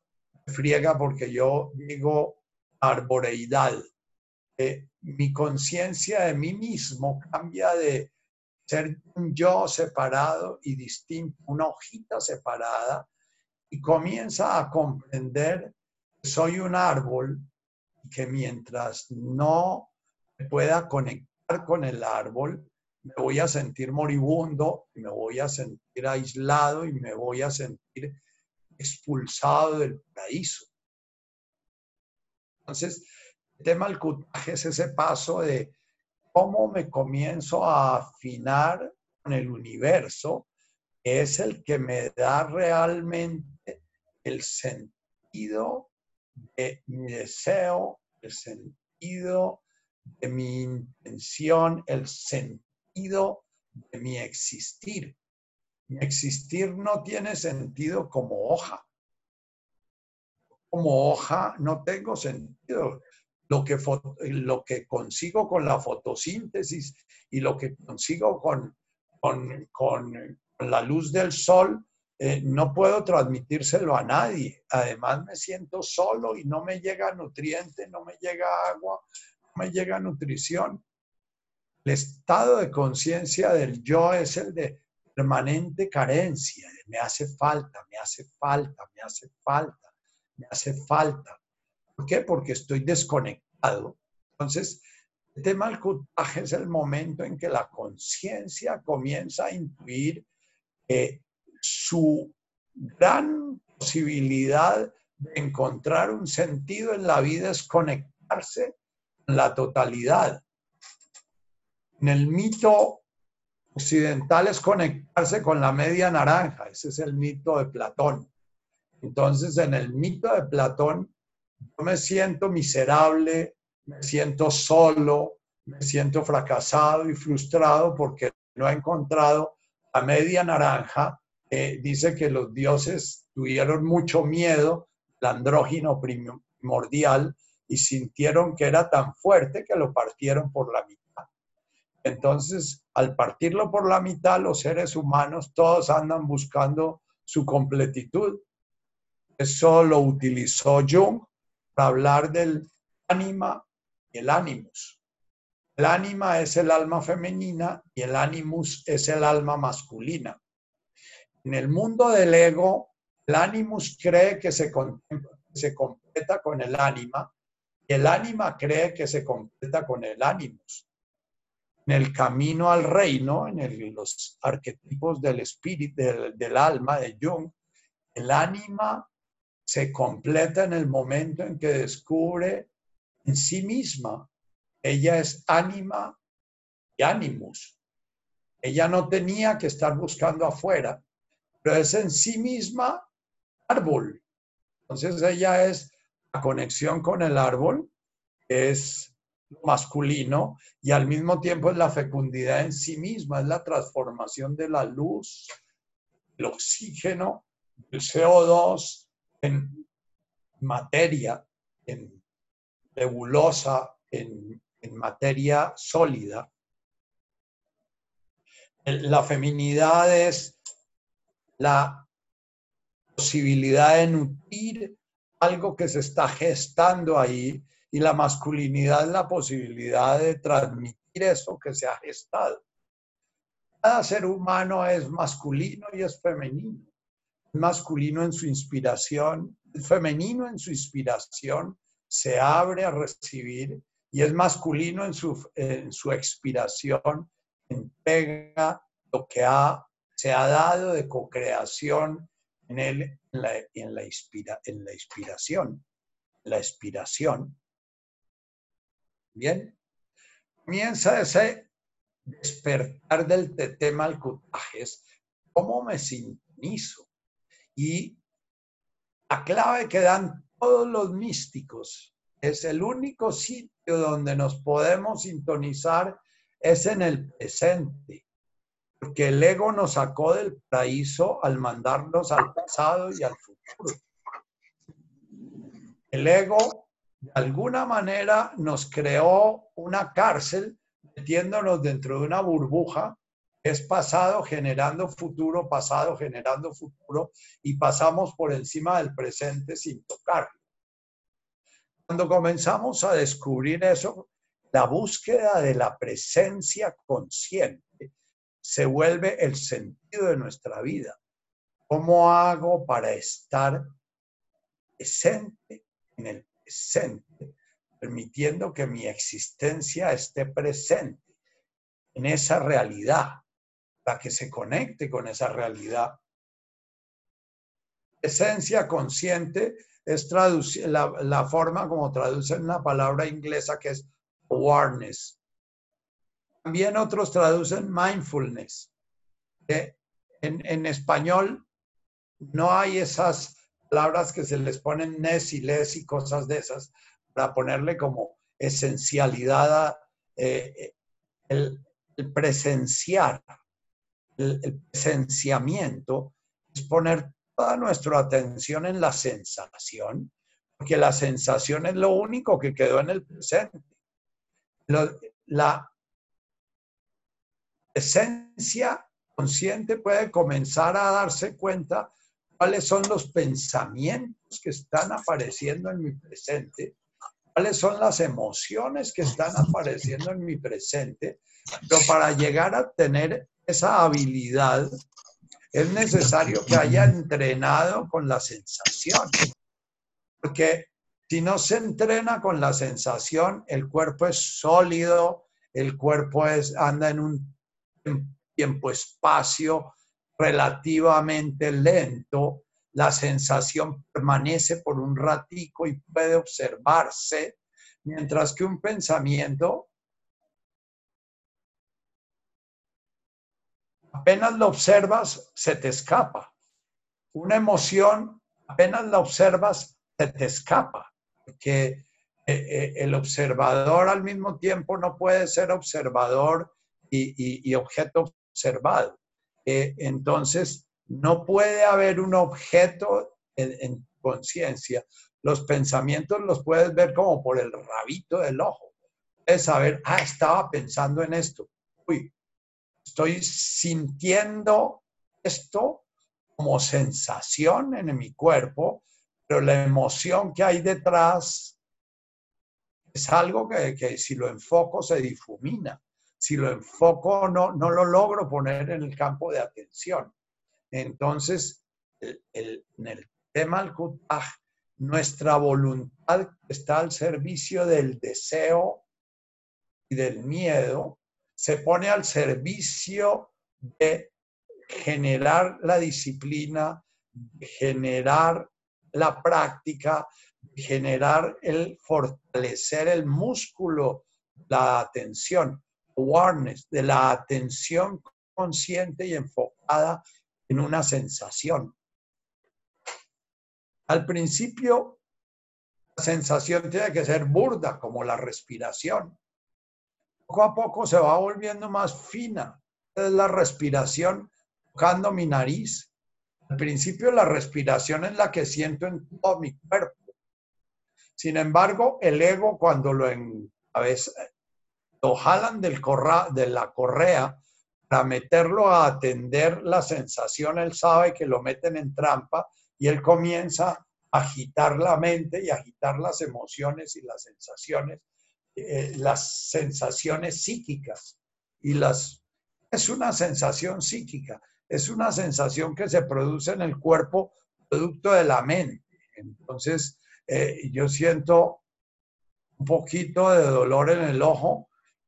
friega porque yo digo arboreidad. Eh, mi conciencia de mí mismo cambia de ser un yo separado y distinto, una hojita separada, y comienza a comprender soy un árbol que mientras no pueda conectar con el árbol, me voy a sentir moribundo, me voy a sentir aislado y me voy a sentir expulsado del paraíso. Entonces, el tema del cutaje es ese paso de cómo me comienzo a afinar con el universo, que es el que me da realmente el sentido de mi deseo, el sentido de mi intención, el sentido de mi existir. Mi existir no tiene sentido como hoja como hoja no tengo sentido. Lo que, lo que consigo con la fotosíntesis y lo que consigo con, con, la luz del sol, eh, no puedo transmitírselo a nadie. Además me siento solo y no me llega nutriente, no me llega agua, no me llega nutrición. El estado de conciencia del yo es el de permanente carencia, me hace falta, me hace falta, me hace falta, me hace falta. ¿Por qué? Porque estoy desconectado. Entonces, el tema del cutaje es el momento en que la conciencia comienza a intuir que su gran posibilidad de encontrar un sentido en la vida es conectarse con la totalidad. En el mito occidental es conectarse con la media naranja, ese es el mito de Platón. Entonces, en el mito de Platón, yo me siento miserable, me siento solo, me siento fracasado y frustrado porque no he encontrado la media naranja. Dice que los dioses tuvieron mucho miedo el andrógino primordial y sintieron que era tan fuerte que lo partieron por la mitad. Entonces, al partirlo por la mitad, los seres humanos todos andan buscando su completitud. Eso lo utilizó Jung para hablar del ánima y el ánimus. El ánima es el alma femenina y el ánimus es el alma masculina. En el mundo del ego, el ánimus cree que se, completa con el ánima y el ánima cree que se completa con el ánimus. En el camino al reino, en los arquetipos del espíritu, del, alma de Jung, el ánima se completa en el momento en que descubre en sí misma. Ella es ánima y ánimus. Ella no tenía que estar buscando afuera, pero es en sí misma árbol. Entonces ella es la conexión con el árbol, es masculino y al mismo tiempo es la fecundidad en sí misma, es la transformación de la luz, el oxígeno, el CO2 en materia, en nebulosa, en, en materia sólida. La feminidad es la posibilidad de nutrir algo que se está gestando ahí y la masculinidad es la posibilidad de transmitir eso que se ha gestado. Cada ser humano es masculino y es femenino. Es masculino en su inspiración, es femenino en su inspiración, se abre a recibir y es masculino en su, en su expiración, entrega lo que ha, se ha dado de co-creación en, en, la, en, la inspiración, la inspiración. Bien, comienza ese despertar del tema al cutajes, cómo me sintonizo. Y la clave que dan todos los místicos es el único sitio donde nos podemos sintonizar es en el presente porque el ego nos sacó del paraíso al mandarnos al pasado y al futuro. El ego, de alguna manera, nos creó una cárcel metiéndonos dentro de una burbuja es pasado generando futuro, pasado generando futuro, y pasamos por encima del presente sin tocarlo. Cuando comenzamos a descubrir eso, la búsqueda de la presencia consciente se vuelve el sentido de nuestra vida. ¿Cómo hago para estar presente en el presente, permitiendo que mi existencia esté presente en esa realidad, para que se conecte con esa realidad? Esencia consciente es la, la forma como traducen la palabra inglesa que es awareness, también otros traducen mindfulness. en, español no hay esas palabras que se les ponen nes y les y cosas de esas para ponerle como esencialidad eh, el, presenciar, el, presenciamiento, es poner toda nuestra atención en la sensación, porque la sensación es lo único que quedó en el presente. Esencia consciente puede comenzar a darse cuenta cuáles son los pensamientos que están apareciendo en mi presente, cuáles son las emociones que están apareciendo en mi presente, pero para llegar a tener esa habilidad es necesario que haya entrenado con la sensación. Porque si no se entrena con la sensación, el cuerpo es sólido, el cuerpo es, anda en un tiempo-espacio relativamente lento, la sensación permanece por un ratico y puede observarse, mientras que un pensamiento apenas lo observas, se te escapa. Una emoción, apenas la observas, se te escapa. Porque eh, eh, el observador al mismo tiempo no puede ser observador y, objeto observado. Eh, entonces, no puede haber un objeto en, conciencia. Los pensamientos los puedes ver como por el rabito del ojo. Puedes saber, ah, estaba pensando en esto. Uy, estoy sintiendo esto como sensación en mi cuerpo, pero la emoción que hay detrás es algo que, si lo enfoco se difumina. Si lo enfoco no, no lo logro poner en el campo de atención. Entonces, en el tema al kutaj, nuestra voluntad está al servicio del deseo y del miedo, se pone al servicio de generar la disciplina, generar la práctica, generar el fortalecer el músculo, la atención, awareness, de la atención consciente y enfocada en una sensación. Al principio, la sensación tiene que ser burda, como la respiración. Poco a poco se va volviendo más fina. Es la respiración tocando mi nariz. Al principio la respiración es la que siento en todo mi cuerpo. Sin embargo, el ego cuando lo, en, lo jalan del corra, de la correa para meterlo a atender la sensación, él sabe que lo meten en trampa y él comienza a agitar la mente y agitar las emociones y las sensaciones, eh, las sensaciones psíquicas. Y las, es una sensación psíquica, es una sensación que se produce en el cuerpo producto de la mente. Entonces, eh, yo siento un poquito de dolor en el ojo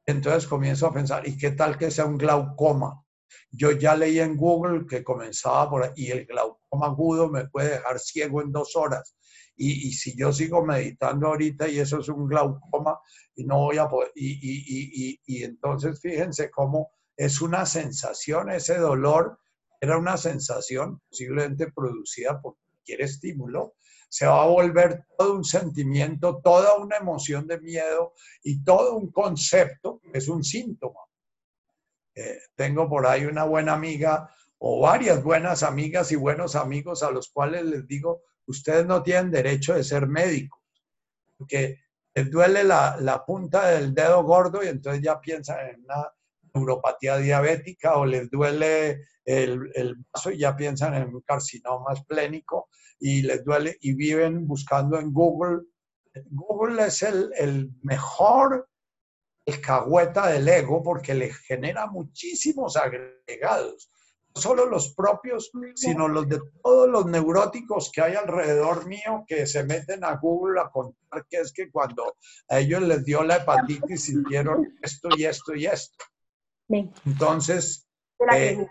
entonces comienzo a pensar, ¿y qué tal que sea un glaucoma? Yo ya leí en Google que comenzaba por ahí, y el glaucoma agudo me puede dejar ciego en dos horas. Y, si yo sigo meditando ahorita y eso es un glaucoma, y no voy a poder, y, y entonces fíjense cómo es una sensación, ese dolor era una sensación posiblemente producida por cualquier estímulo, se va a volver todo un sentimiento, toda una emoción de miedo y todo un concepto que es un síntoma. Eh, tengo por ahí una buena amiga o varias buenas amigas y buenos amigos a los cuales les digo, ustedes no tienen derecho de ser médicos, porque les duele la, punta del dedo gordo y entonces ya piensan en una neuropatía diabética o les duele el, el vaso y ya piensan en un carcinoma esplénico y les duele y viven buscando en Google. Google es el, el mejor escahueta del ego porque le genera muchísimos agregados. No solo los propios, sino los de todos los neuróticos que hay alrededor mío que se meten a Google a contar que es que cuando a ellos les dio la hepatitis sintieron esto y esto y esto. Entonces, eh,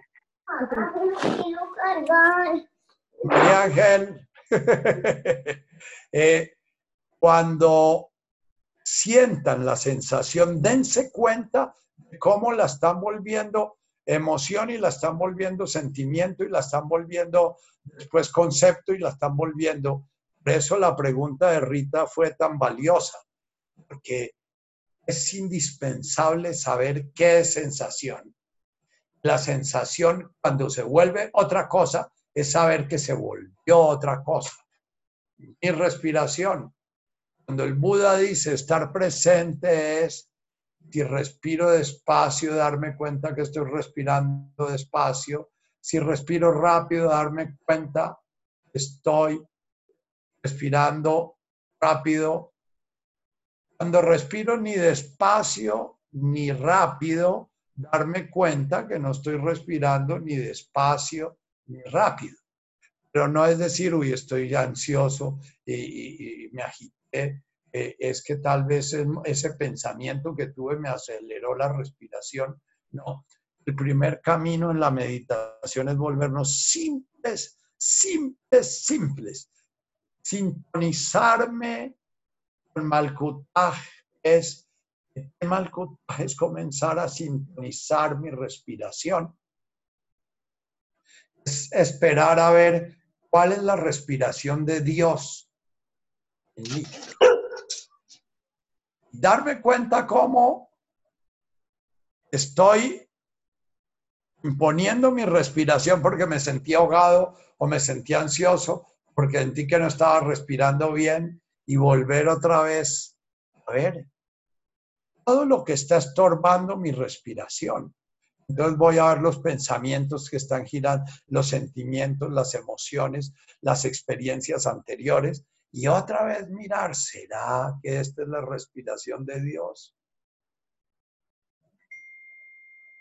María Ángel, eh, cuando sientan la sensación, dense cuenta de cómo la están volviendo emoción y la están volviendo sentimiento y la están volviendo después concepto y la están volviendo. Por eso la pregunta de Rita fue tan valiosa, porque es indispensable saber qué es sensación. La sensación cuando se vuelve otra cosa es saber que se volvió otra cosa. Mi respiración. Cuando el Buda dice estar presente es, si respiro despacio, darme cuenta que estoy respirando despacio. Si respiro rápido, darme cuenta que estoy respirando rápido. Cuando respiro ni despacio ni rápido, darme cuenta que no estoy respirando ni despacio ni rápido. Pero no es decir, uy, estoy ya ansioso y, me agité. Eh, es que tal vez ese pensamiento que tuve me aceleró la respiración. No, el primer camino en la meditación es volvernos simples, simples, simples. Sintonizarme con Malkutaj es, Malkutaj es comenzar a sintonizar mi respiración. Es esperar a ver cuál es la respiración de Dios en mí. Darme cuenta cómo estoy imponiendo mi respiración porque me sentía ahogado o me sentía ansioso porque sentí que no estaba respirando bien y volver otra vez a ver todo lo que está estorbando mi respiración. Entonces voy a ver los pensamientos que están girando, los sentimientos, las emociones, las experiencias anteriores y otra vez mirar, ¿será que esta es la respiración de Dios?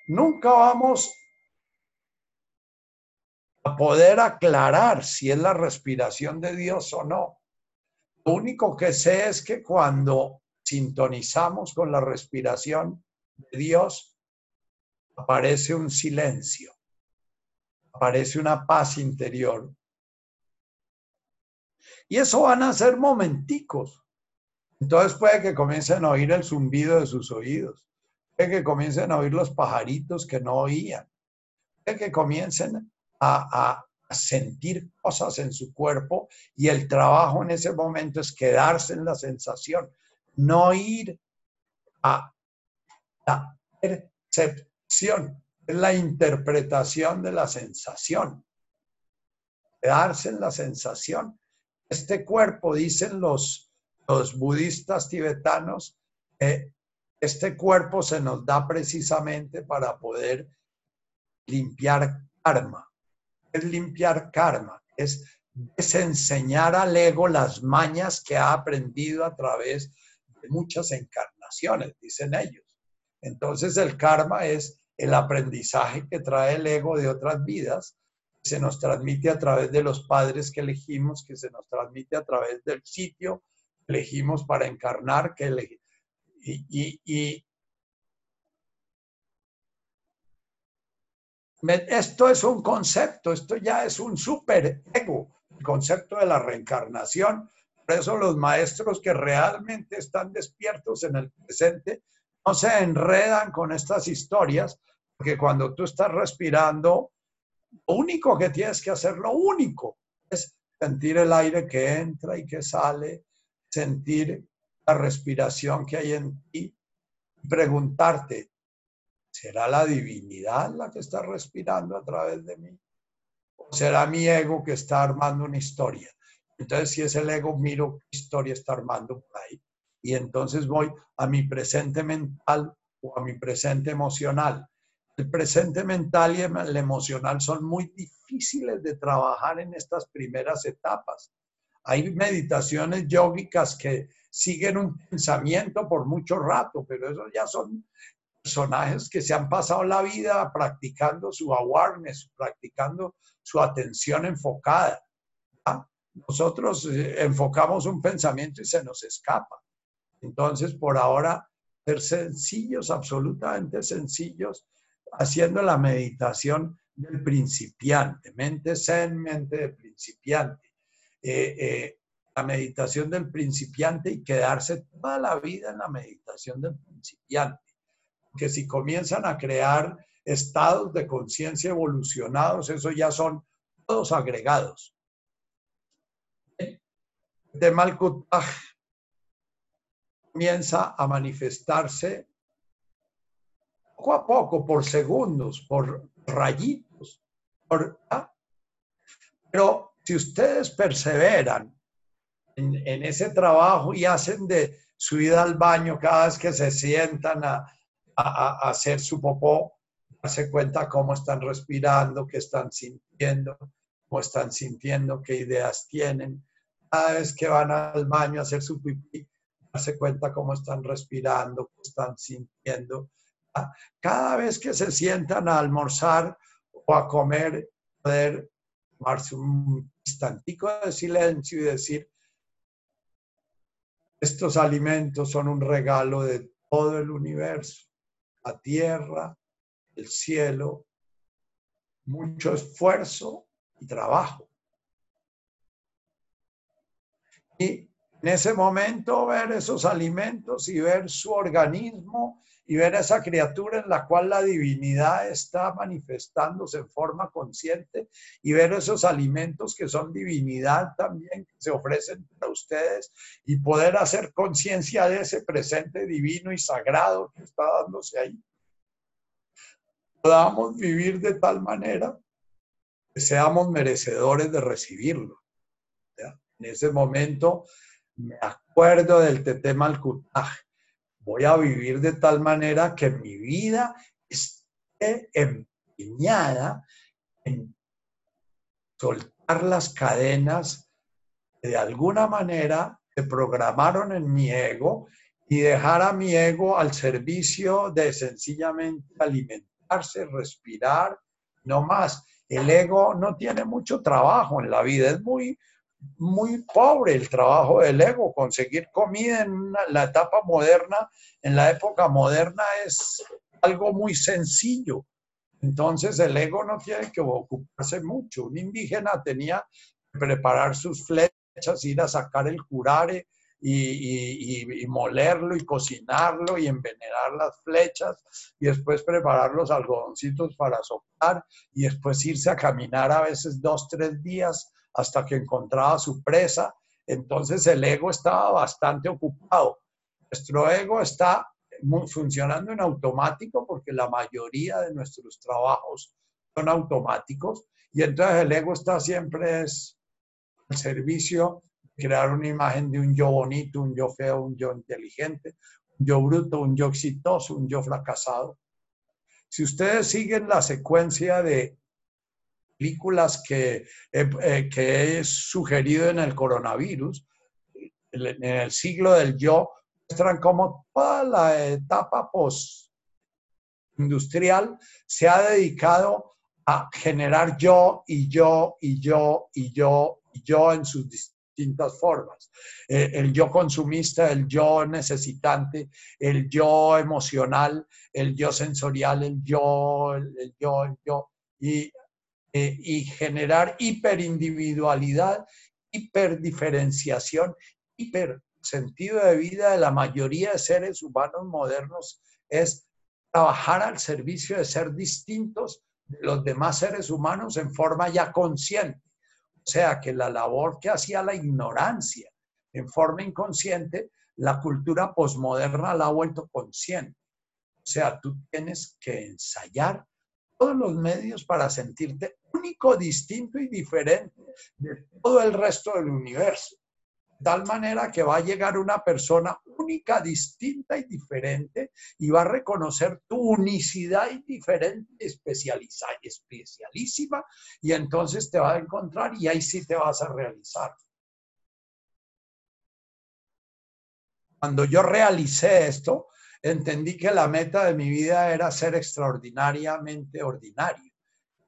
Nunca vamos poder aclarar si es la respiración de Dios o no. Único que sé es que cuando sintonizamos con la respiración de Dios, aparece un silencio, aparece una paz interior. Y eso van a ser momenticos. Entonces puede que comiencen a oír el zumbido de sus oídos, puede que comiencen a oír los pajaritos que no oían, puede que comiencen a, sentir cosas en su cuerpo y el trabajo en ese momento es quedarse en la sensación, no ir a la percepción, es la interpretación de la sensación, quedarse en la sensación. Este cuerpo, dicen los, los budistas tibetanos, este cuerpo se nos da precisamente para poder limpiar karma es limpiar karma, es desenseñar al ego las mañas que ha aprendido a través de muchas encarnaciones, dicen ellos. Entonces el karma es el aprendizaje que trae el ego de otras vidas, que se nos transmite a través de los padres que elegimos, que se nos transmite a través del sitio que elegimos para encarnar, que y, y Esto es un concepto, esto ya es un super ego, el concepto de la reencarnación. Por eso los maestros que realmente están despiertos en el presente no se enredan con estas historias, porque cuando tú estás respirando, lo único que tienes que hacer, lo único, es sentir el aire que entra y que sale, sentir la respiración que hay en ti, preguntarte, ¿Será la divinidad la que está respirando a través de mí? ¿O será mi ego que está armando una historia? Entonces, si es el ego, miro qué historia está armando por ahí. Y entonces voy a mi presente mental o a mi presente emocional. El presente mental y el emocional son muy difíciles de trabajar en estas primeras etapas. Hay meditaciones yógicas que siguen un pensamiento por mucho rato, pero eso ya son personajes que se han pasado la vida practicando su awareness, practicando su atención enfocada. Nosotros eh, enfocamos un pensamiento y se nos escapa. Entonces, por ahora, ser sencillos, absolutamente sencillos, haciendo la meditación del principiante, mente zen, mente de principiante. Eh, eh, la meditación del principiante y quedarse toda la vida en la meditación del principiante que si comienzan a crear estados de conciencia evolucionados, eso ya son todos agregados. De Malkutaj comienza a manifestarse poco a poco, por segundos, por rayitos. ¿ah? Pero si ustedes perseveran en, en, ese trabajo y hacen de su ida al baño cada vez que se sientan a, a, hacer su popó, darse cuenta cómo están respirando, qué están sintiendo, cómo están sintiendo, qué ideas tienen. Cada vez que van al baño a hacer su pipí, darse cuenta cómo están respirando, cómo están sintiendo. Cada vez que se sientan a almorzar o a comer, poder tomarse un instantico de silencio y decir, estos alimentos son un regalo de todo el universo, la tierra, el cielo, mucho esfuerzo y trabajo. Y en ese momento ver esos alimentos y ver su organismo y ver a esa criatura en la cual la divinidad está manifestándose en forma consciente y ver esos alimentos que son divinidad también que se ofrecen para ustedes y poder hacer conciencia de ese presente divino y sagrado que está dándose ahí. Podamos vivir de tal manera que seamos merecedores de recibirlo. En ese momento me acuerdo del Tetem al voy a vivir de tal manera que mi vida esté empeñada en soltar las cadenas que de alguna manera se programaron en mi ego y dejar a mi ego al servicio de sencillamente alimentarse, respirar, no más. El ego no tiene mucho trabajo en la vida, es muy muy pobre el trabajo del ego. Conseguir comida en la etapa moderna, en la época moderna, es algo muy sencillo. Entonces el ego no tiene que ocuparse mucho. Un indígena tenía que preparar sus flechas, ir a sacar el curare y, y, molerlo y cocinarlo y envenenar las flechas y después preparar los algodoncitos para soplar y después irse a caminar a veces dos, tres días hasta que encontraba su presa. Entonces el ego estaba bastante ocupado. Nuestro ego está funcionando en automático porque la mayoría de nuestros trabajos son automáticos y entonces el ego está siempre es al servicio de crear una imagen de un yo bonito, un yo feo, un yo inteligente, un yo bruto, un yo exitoso, un yo fracasado. Si ustedes siguen la secuencia de películas que, eh, que he sugerido en el coronavirus, en el siglo del yo, muestran cómo toda la etapa post-industrial se ha dedicado a generar yo y yo y yo y yo y yo en sus distintas formas. Eh, el yo consumista, el yo necesitante, el yo emocional, el yo sensorial, el yo, el yo, el yo. Y eh, y generar hiperindividualidad, hiperdiferenciación, hiper sentido de vida de la mayoría de seres humanos modernos es trabajar al servicio de ser distintos de los demás seres humanos en forma ya consciente. O sea, que la labor que hacía la ignorancia en forma inconsciente, la cultura posmoderna la ha vuelto consciente. O sea, tú tienes que ensayar todos los medios para sentirte único, distinto y diferente de todo el resto del universo. De tal manera que va a llegar una persona única, distinta y diferente y va a reconocer tu unicidad y diferente, especializada, especialísima, y entonces te va a encontrar y ahí sí te vas a realizar. Cuando yo realicé esto, entendí que la meta de mi vida era ser extraordinariamente ordinario.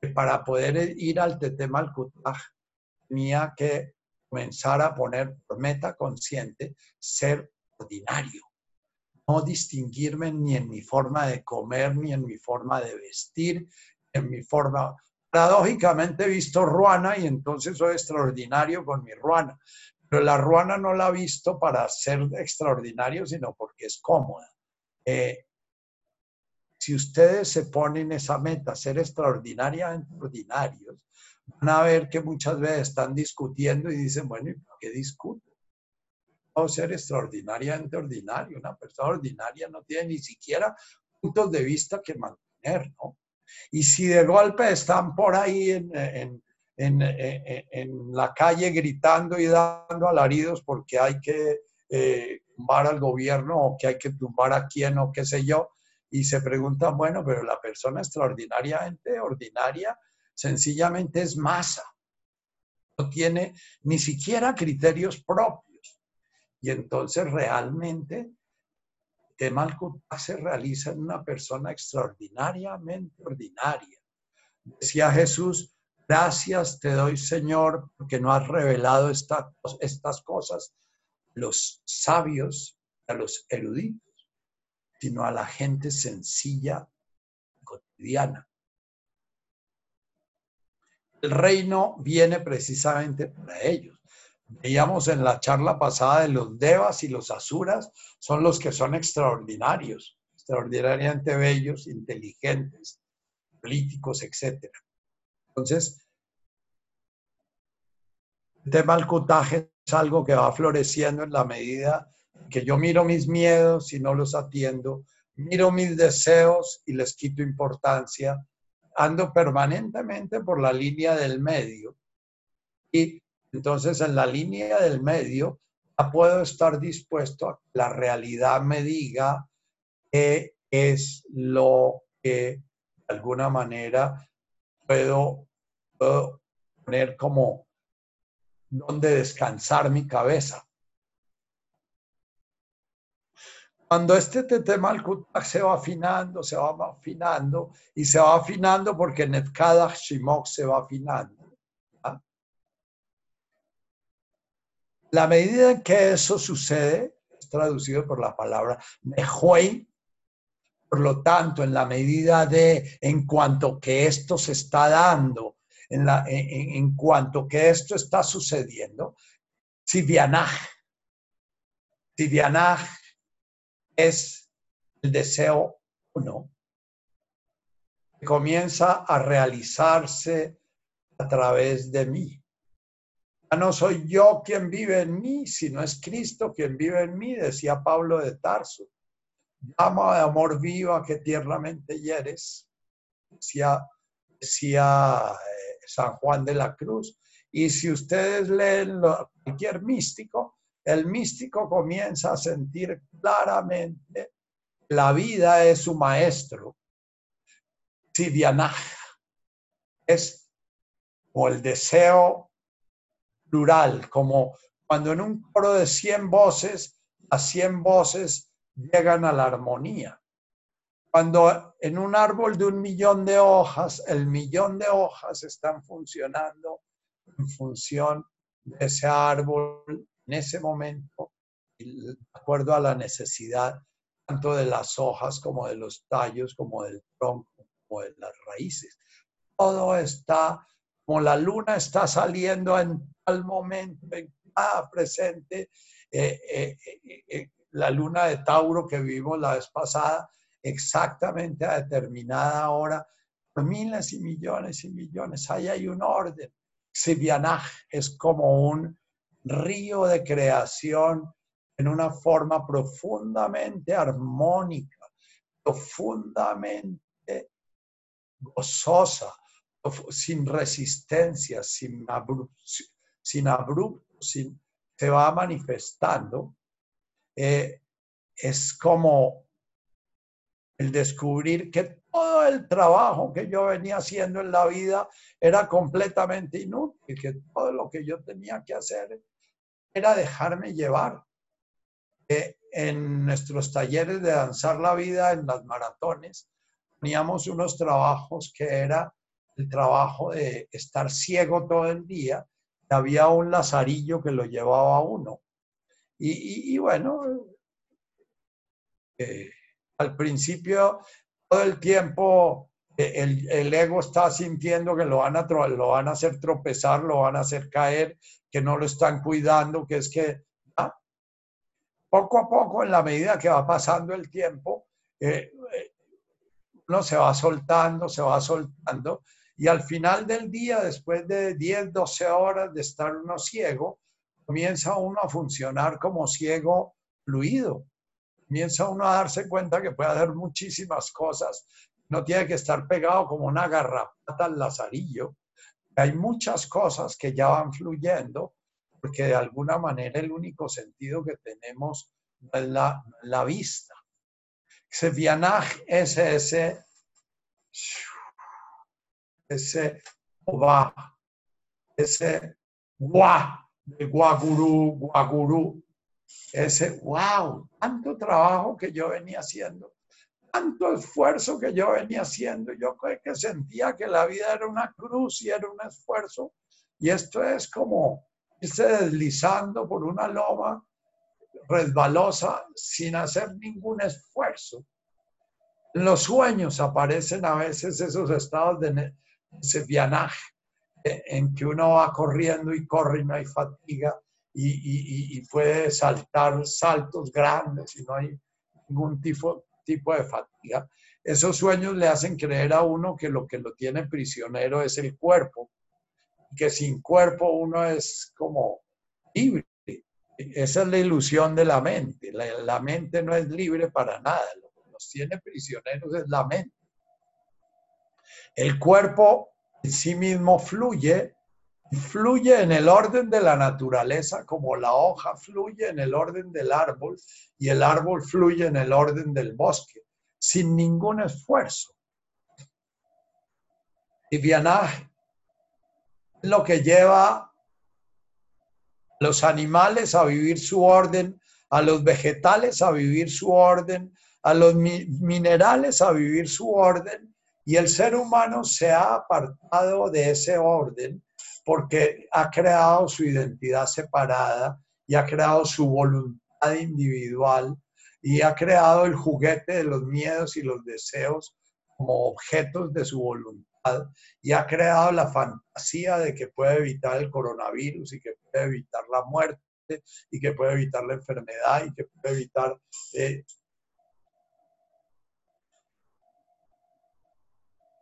Que para poder ir al Tetemal tenía que comenzar a poner por meta consciente ser ordinario. No distinguirme ni en mi forma de comer, ni en mi forma de vestir, en mi forma. Paradójicamente he visto ruana y entonces soy extraordinario con mi ruana. Pero la ruana no la he visto para ser extraordinario, sino porque es cómoda. Eh, si ustedes se ponen esa meta, ser extraordinariamente ordinarios, van a ver que muchas veces están discutiendo y dicen, bueno, ¿y por qué discuten? O ser extraordinariamente ordinario. Una persona ordinaria no tiene ni siquiera puntos de vista que mantener, ¿no? Y si de golpe están por ahí en, en, en, en la calle gritando y dando alaridos porque hay que eh, tumbar al gobierno o que hay que tumbar a quién o qué sé yo, y se preguntan, bueno, pero la persona extraordinariamente ordinaria sencillamente es masa, no tiene ni siquiera criterios propios. Y entonces realmente Temalcutá se realiza en una persona extraordinariamente ordinaria. Decía Jesús, gracias te doy Señor porque no has revelado estas cosas los sabios, a los eruditos, sino a la gente sencilla, cotidiana. El reino viene precisamente para ellos. Veíamos en la charla pasada de los devas y los asuras, son los que son extraordinarios, extraordinariamente bellos, inteligentes, políticos, etc. Entonces, el tema del cutaje es algo que va floreciendo en la medida que yo miro mis miedos y no los atiendo, miro mis deseos y les quito importancia, ando permanentemente por la línea del medio. Y entonces, en la línea del medio, ya puedo estar dispuesto a que la realidad me diga qué es lo que de alguna manera puedo, poner como donde descansar mi cabeza. Cuando este tema se va afinando, se va afinando y se va afinando porque Netkadach Shimok se va afinando La medida en que eso sucede, es traducido por la palabra mejuey, por lo tanto, en la medida de, en cuanto que esto se está dando, en, la, en, cuanto que esto está sucediendo, Sivianaj, Sivianaj es el deseo uno, que comienza a realizarse a través de mí. Ya no soy yo quien vive en mí, sino es Cristo quien vive en mí, decía Pablo de Tarso. Llama de amor vivo a que tiernamente hieres, decía, decía eh, San Juan de la Cruz. Y si ustedes leen cualquier místico, el místico comienza a sentir claramente la vida es su maestro. Sidianaj es o el deseo plural, como cuando en un coro de 100 voces, las 100 voces llegan a la armonía. Cuando en un árbol de un millón de hojas, el millón de hojas están funcionando en función de ese árbol en ese momento, de acuerdo a la necesidad tanto de las hojas como de los tallos, como del tronco, como de las raíces. Todo está, como la luna está saliendo en al momento en cada presente, eh, eh, eh, la luna de Tauro que vimos la vez pasada, exactamente a determinada hora, por miles y millones y millones. Ahí hay un orden. Sibianaj es como un río de creación en una forma profundamente armónica, profundamente gozosa, sin resistencia, sin, sin abrupto, sin, se va manifestando, eh, es como el descubrir que todo el trabajo que yo venía haciendo en la vida era completamente inútil, que todo lo que yo tenía que hacer era dejarme llevar. Eh, en nuestros talleres de danzar la vida, en las maratones, teníamos unos trabajos que era el trabajo de estar ciego todo el día había un lazarillo que lo llevaba a uno. Y, bueno, eh, al principio, todo el tiempo, eh, el, ego está sintiendo que lo van, a, lo van a hacer tropezar, lo van a hacer caer, que no lo están cuidando, que es que poco a poco, en la medida que va pasando el tiempo, eh, uno se va soltando, se va soltando, y al final del día, después de 10, 12 horas de estar uno ciego, comienza uno a funcionar como ciego fluido. Comienza uno a darse cuenta que puede hacer muchísimas cosas. No tiene que estar pegado como una garrapata al lazarillo. Hay muchas cosas que ya van fluyendo, porque de alguna manera el único sentido que tenemos es la, la vista. Ese vianaje es ese ese va, ese gua, de guagurú, guagurú, ese, wow, tanto trabajo que yo venía haciendo, tanto esfuerzo que yo venía haciendo. Yo que sentía que la vida era una cruz y era un esfuerzo. Y esto es como irse deslizando por una loma resbalosa sin hacer ningún esfuerzo. En los sueños aparecen a veces esos estados de vianaje eh, en que uno va corriendo y corre y no hay fatiga y, puede saltar saltos grandes y no hay ningún tipo, de fatiga. Esos sueños le hacen creer a uno que lo que lo tiene prisionero es el cuerpo, que sin cuerpo uno es como libre. Esa es la ilusión de la mente. La, mente no es libre para nada. Lo que nos tiene prisioneros es la mente. El cuerpo en sí mismo fluye, fluye en el orden de la naturaleza, como la hoja fluye en el orden del árbol y el árbol fluye en el orden del bosque, sin ningún esfuerzo. Y vianaje lo que lleva los animales a vivir su orden, a los vegetales a vivir su orden, a los minerales a vivir su orden, y el ser humano se ha apartado de ese orden porque ha creado su identidad separada y ha creado su voluntad individual y ha creado el juguete de los miedos y los deseos como objetos de su voluntad y ha creado la fantasía de que puede evitar el coronavirus y que puede evitar la muerte y que puede evitar la enfermedad y que puede evitar... Eh,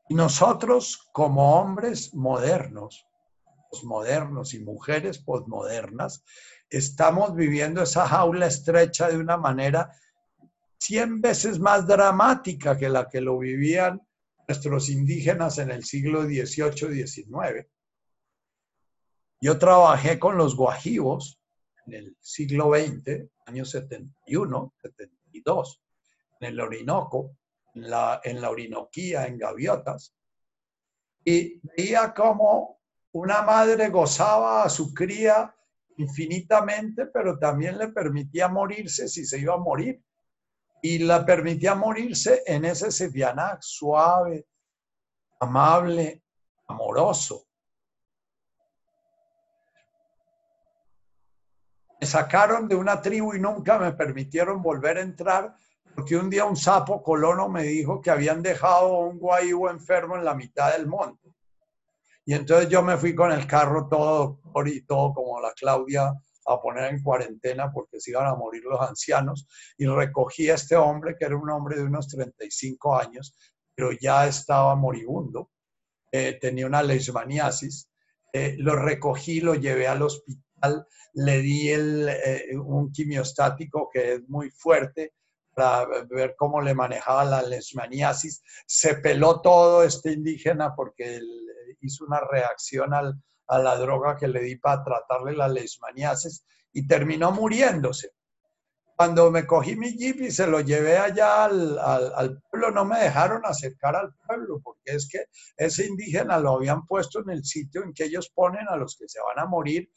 nosotros como hombres modernos, modernos y mujeres posmodernas, estamos viviendo esa jaula estrecha de una manera cien veces más dramática que la que lo vivían nuestros indígenas en el siglo XVIII-XIX. Yo trabajé con los guajivos en el siglo XX, años 71, 72, en el Orinoco, en la, en la Orinoquía, en gaviotas, y veía cómo una madre gozaba a su cría infinitamente, pero también le permitía morirse si se iba a morir y la permitía morirse en ese Sefianac suave, amable, amoroso. Me sacaron de una tribu y nunca me permitieron volver a entrar porque un día un sapo colono me dijo que habían dejado un guayibo enfermo en la mitad del monte. Y entonces yo me fui con el carro todo y todo como la Claudia a poner en cuarentena porque se iban a morir los ancianos. Y recogí a este hombre que era un hombre de unos 35 años, pero ya estaba moribundo, eh, tenía una leishmaniasis, eh, lo recogí, lo llevé al hospital, le di el, eh, un quimiostático que es muy fuerte para ver cómo le manejaba la leishmaniasis, se peló todo este indígena porque hizo una reacción al, a la droga que le di para tratarle la leishmaniasis y terminó muriéndose. Cuando me cogí mi jeep y se lo llevé allá al, al, pueblo, no me dejaron acercar al pueblo, porque es que ese indígena lo habían puesto en el sitio en que ellos ponen a los que se van a morir,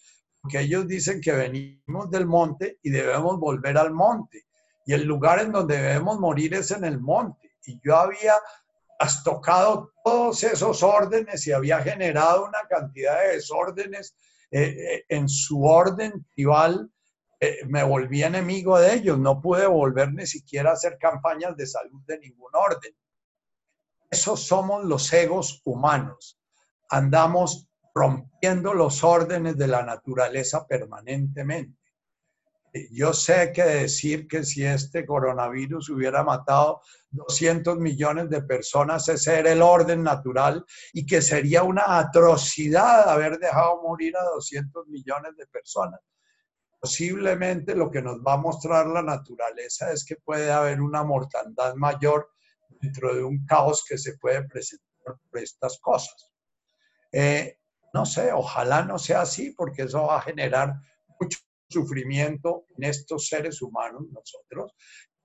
porque ellos dicen que venimos del monte y debemos volver al monte. Y el lugar en donde debemos morir es en el monte. Y yo había has tocado todos esos órdenes y había generado una cantidad de desórdenes eh, eh, en su orden tribal, eh, me volví enemigo de ellos, no pude volver ni siquiera a hacer campañas de salud de ningún orden. Esos somos los egos humanos. Andamos rompiendo los órdenes de la naturaleza permanentemente. Yo sé que decir que si este coronavirus hubiera matado 200 millones de personas, ese era el orden natural y que sería una atrocidad haber dejado morir a 200 millones de personas. Posiblemente lo que nos va a mostrar la naturaleza es que puede haber una mortandad mayor dentro de un caos que se puede presentar por estas cosas. Eh, no sé, ojalá no sea así porque eso va a generar mucho sufrimiento en estos seres humanos, nosotros.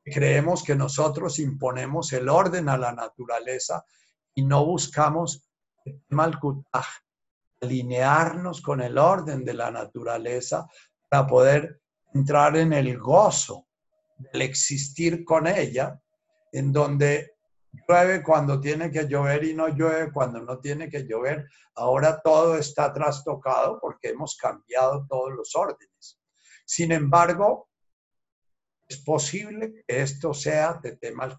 Creemos que nosotros imponemos el orden a la naturaleza y no buscamos alinearnos con el orden de la naturaleza para poder entrar en el gozo del existir con ella, en donde llueve cuando tiene que llover y no llueve cuando no tiene que llover. Ahora todo está trastocado porque hemos cambiado todos los órdenes. Sin embargo, es posible que esto sea de tema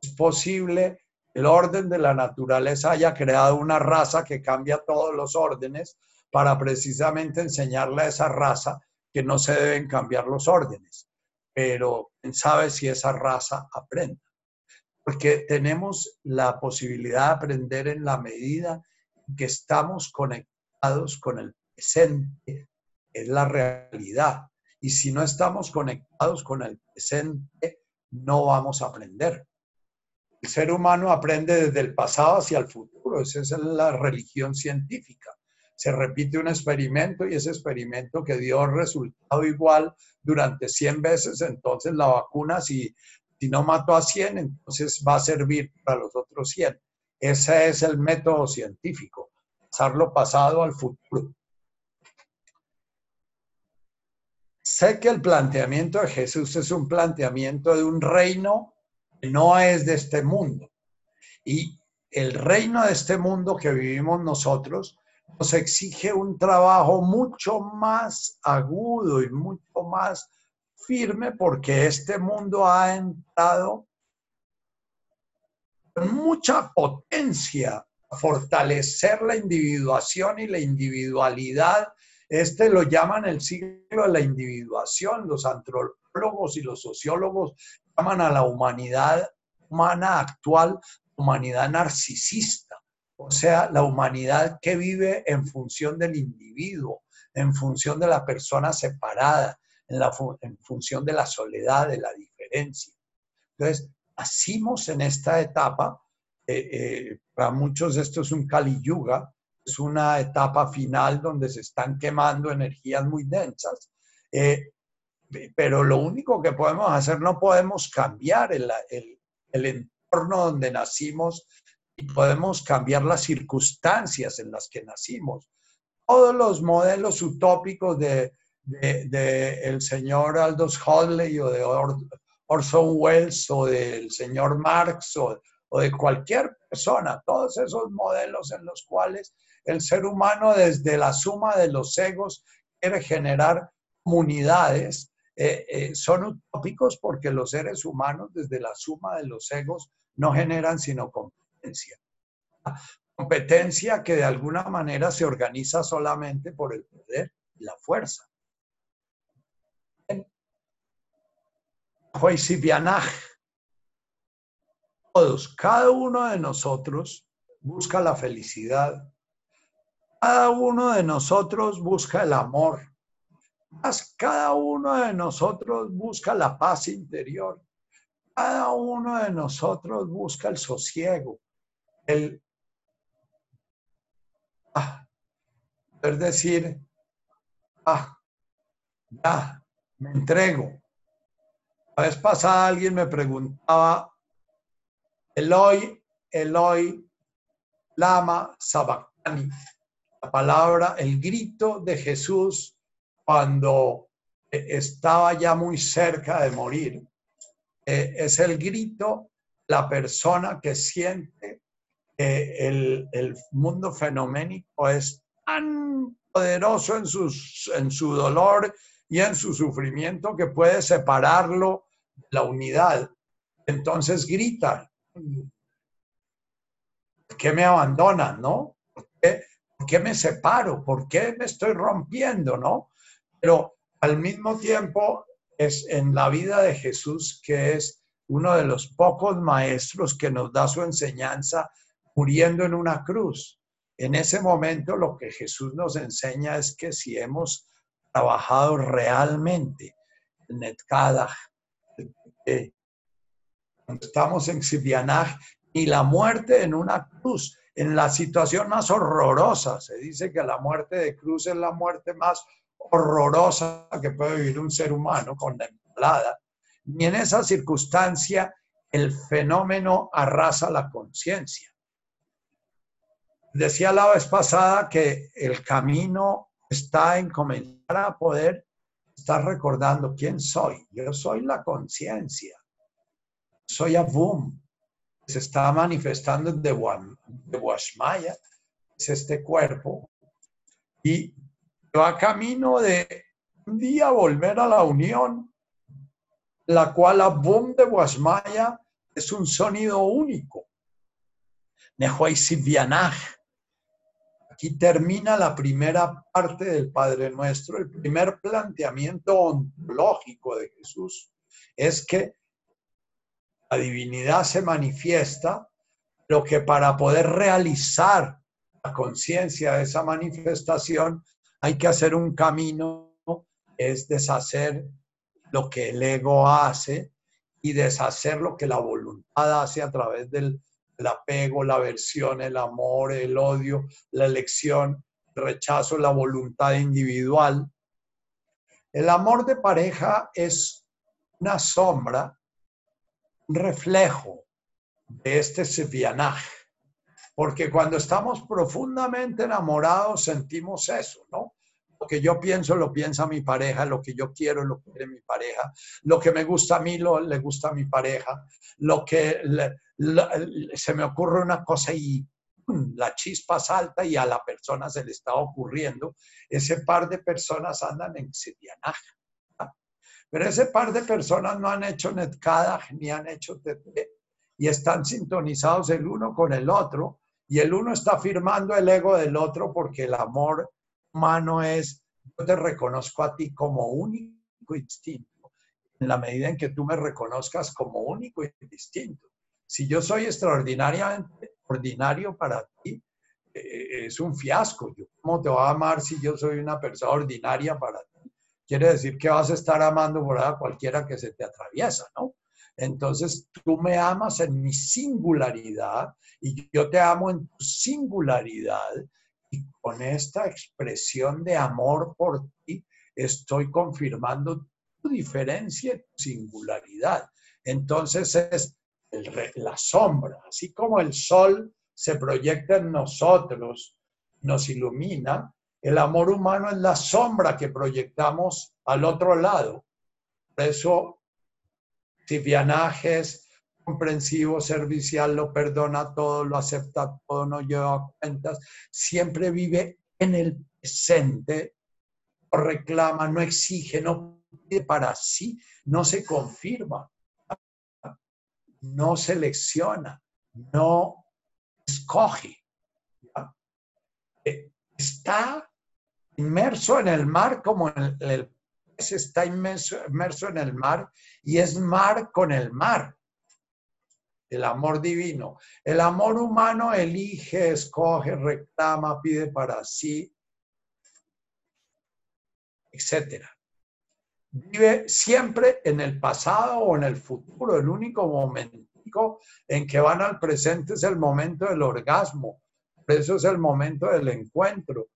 Es posible que el orden de la naturaleza haya creado una raza que cambia todos los órdenes para precisamente enseñarle a esa raza que no se deben cambiar los órdenes. Pero quién sabe si esa raza aprende porque tenemos la posibilidad de aprender en la medida en que estamos conectados con el presente, es la realidad. Y si no estamos conectados con el presente, no vamos a aprender. El ser humano aprende desde el pasado hacia el futuro, esa es la religión científica. Se repite un experimento y ese experimento que dio resultado igual durante 100 veces, entonces la vacuna, si no mató a 100, entonces va a servir para los otros 100. Ese es el método científico, pasar pasado al futuro. Sé que el planteamiento de Jesús es un planteamiento de un reino que no es de este mundo. Y el reino de este mundo que vivimos nosotros nos exige un trabajo mucho más agudo y mucho más firme porque este mundo ha entrado con mucha potencia a fortalecer la individuación y la individualidad. Este lo llaman el siglo de la individuación. Los antropólogos y los sociólogos llaman a la humanidad humana actual humanidad narcisista, o sea, la humanidad que vive en función del individuo, en función de la persona separada, en, función de la soledad, de la diferencia. Entonces, nacimos en esta etapa, eh, eh, para muchos esto es un Kali Yuga, es una etapa final donde se están quemando energías muy densas, eh, pero lo único que podemos hacer, no podemos cambiar el, el, el entorno donde nacimos y podemos cambiar las circunstancias en las que nacimos. Todos los modelos utópicos de, de, el señor Aldous Huxley o de Orson Welles o del señor Marx o, o de cualquier persona, todos esos modelos en los cuales el ser humano desde la suma de los egos quiere generar comunidades, eh, eh, son utópicos porque los seres humanos desde la suma de los egos no generan sino competencia. Competencia que de alguna manera se organiza solamente por el poder y la fuerza. Todos, cada uno de nosotros busca la felicidad. Cada uno de nosotros busca el amor. cada uno de nosotros busca la paz interior. Cada uno de nosotros busca el sosiego, el ah, es decir, ah, ya, me entrego, la vez pasada alguien me preguntaba, Eloy, Eloy, Lama Sabactani, la palabra, el grito de Jesús cuando estaba ya muy cerca de morir. Eh, es el grito, la persona que siente que el, el, mundo fenoménico es tan poderoso en, sus, en su dolor y en su sufrimiento que puede separarlo la unidad. Entonces grita, ¿por qué me abandonan, no? ¿Por qué, me separo? ¿Por qué me estoy rompiendo, no? Pero al mismo tiempo es en la vida de Jesús que es uno de los pocos maestros que nos da su enseñanza muriendo en una cruz. En ese momento lo que Jesús nos enseña es que si hemos trabajado realmente en Netkadach, estamos en Sibianaj, y la muerte en una cruz, en la situación más horrorosa. Se dice que la muerte de cruz es la muerte más horrorosa que puede vivir un ser humano, contemplada. Y en esa circunstancia el fenómeno arrasa la conciencia. Decía la vez pasada que el camino está en comenzar a poder estás recordando quién soy. Yo soy la conciencia. Soy Avum. Se está manifestando de, de Washmaya, es este cuerpo. Y va camino de un día volver a la unión, la cual Avum de Washmaya es un sonido único. Aquí termina la primera parte del Padre Nuestro. El primer planteamiento ontológico de Jesús es que la divinidad se manifiesta, lo que para poder realizar la conciencia de esa manifestación hay que hacer un camino, es deshacer lo que el ego hace y deshacer lo que la voluntad hace a través del el apego, la aversión, el amor, el odio, la elección, el rechazo, la voluntad individual. El amor de pareja es una sombra, reflejo de este sevianaje, porque cuando estamos profundamente enamorados sentimos eso, ¿no? Lo que yo pienso lo piensa mi pareja, lo que yo quiero lo quiere mi pareja, lo que me gusta a mí lo le gusta a mi pareja, lo que se me ocurre una cosa y la chispa salta y a la persona se le está ocurriendo. Ese par de personas andan en sedianaje. Pero ese par de personas no han hecho Netkadaj ni han hecho TT y están sintonizados el uno con el otro y el uno está firmando el ego del otro porque el amor humano es, yo te reconozco a ti como único y distinto, en la medida en que tú me reconozcas como único y distinto. Si yo soy extraordinariamente ordinario para ti, eh, es un fiasco. ¿Cómo te voy a amar si yo soy una persona ordinaria para ti? Quiere decir que vas a estar amando por a cualquiera que se te atraviesa, ¿no? Entonces tú me amas en mi singularidad y yo te amo en tu singularidad y con esta expresión de amor por ti estoy confirmando tu diferencia y tu singularidad. Entonces es la sombra, así como el sol se proyecta en nosotros, nos ilumina, el amor humano es la sombra que proyectamos al otro lado. Por eso, vianajes comprensivo, servicial, lo perdona todo, lo acepta todo, no lleva cuentas, siempre vive en el presente, no reclama, no exige, no pide para sí, no se confirma, no selecciona, no escoge. Eh, está inmerso en el mar como el, el está inmerso en el mar y es mar con el mar el amor divino. El amor humano elige, escoge, reclama, pide para sí, etc. Vive siempre en el pasado o en el futuro. El único momento en que van al presente es el momento del orgasmo. Por eso es el momento del encuentro.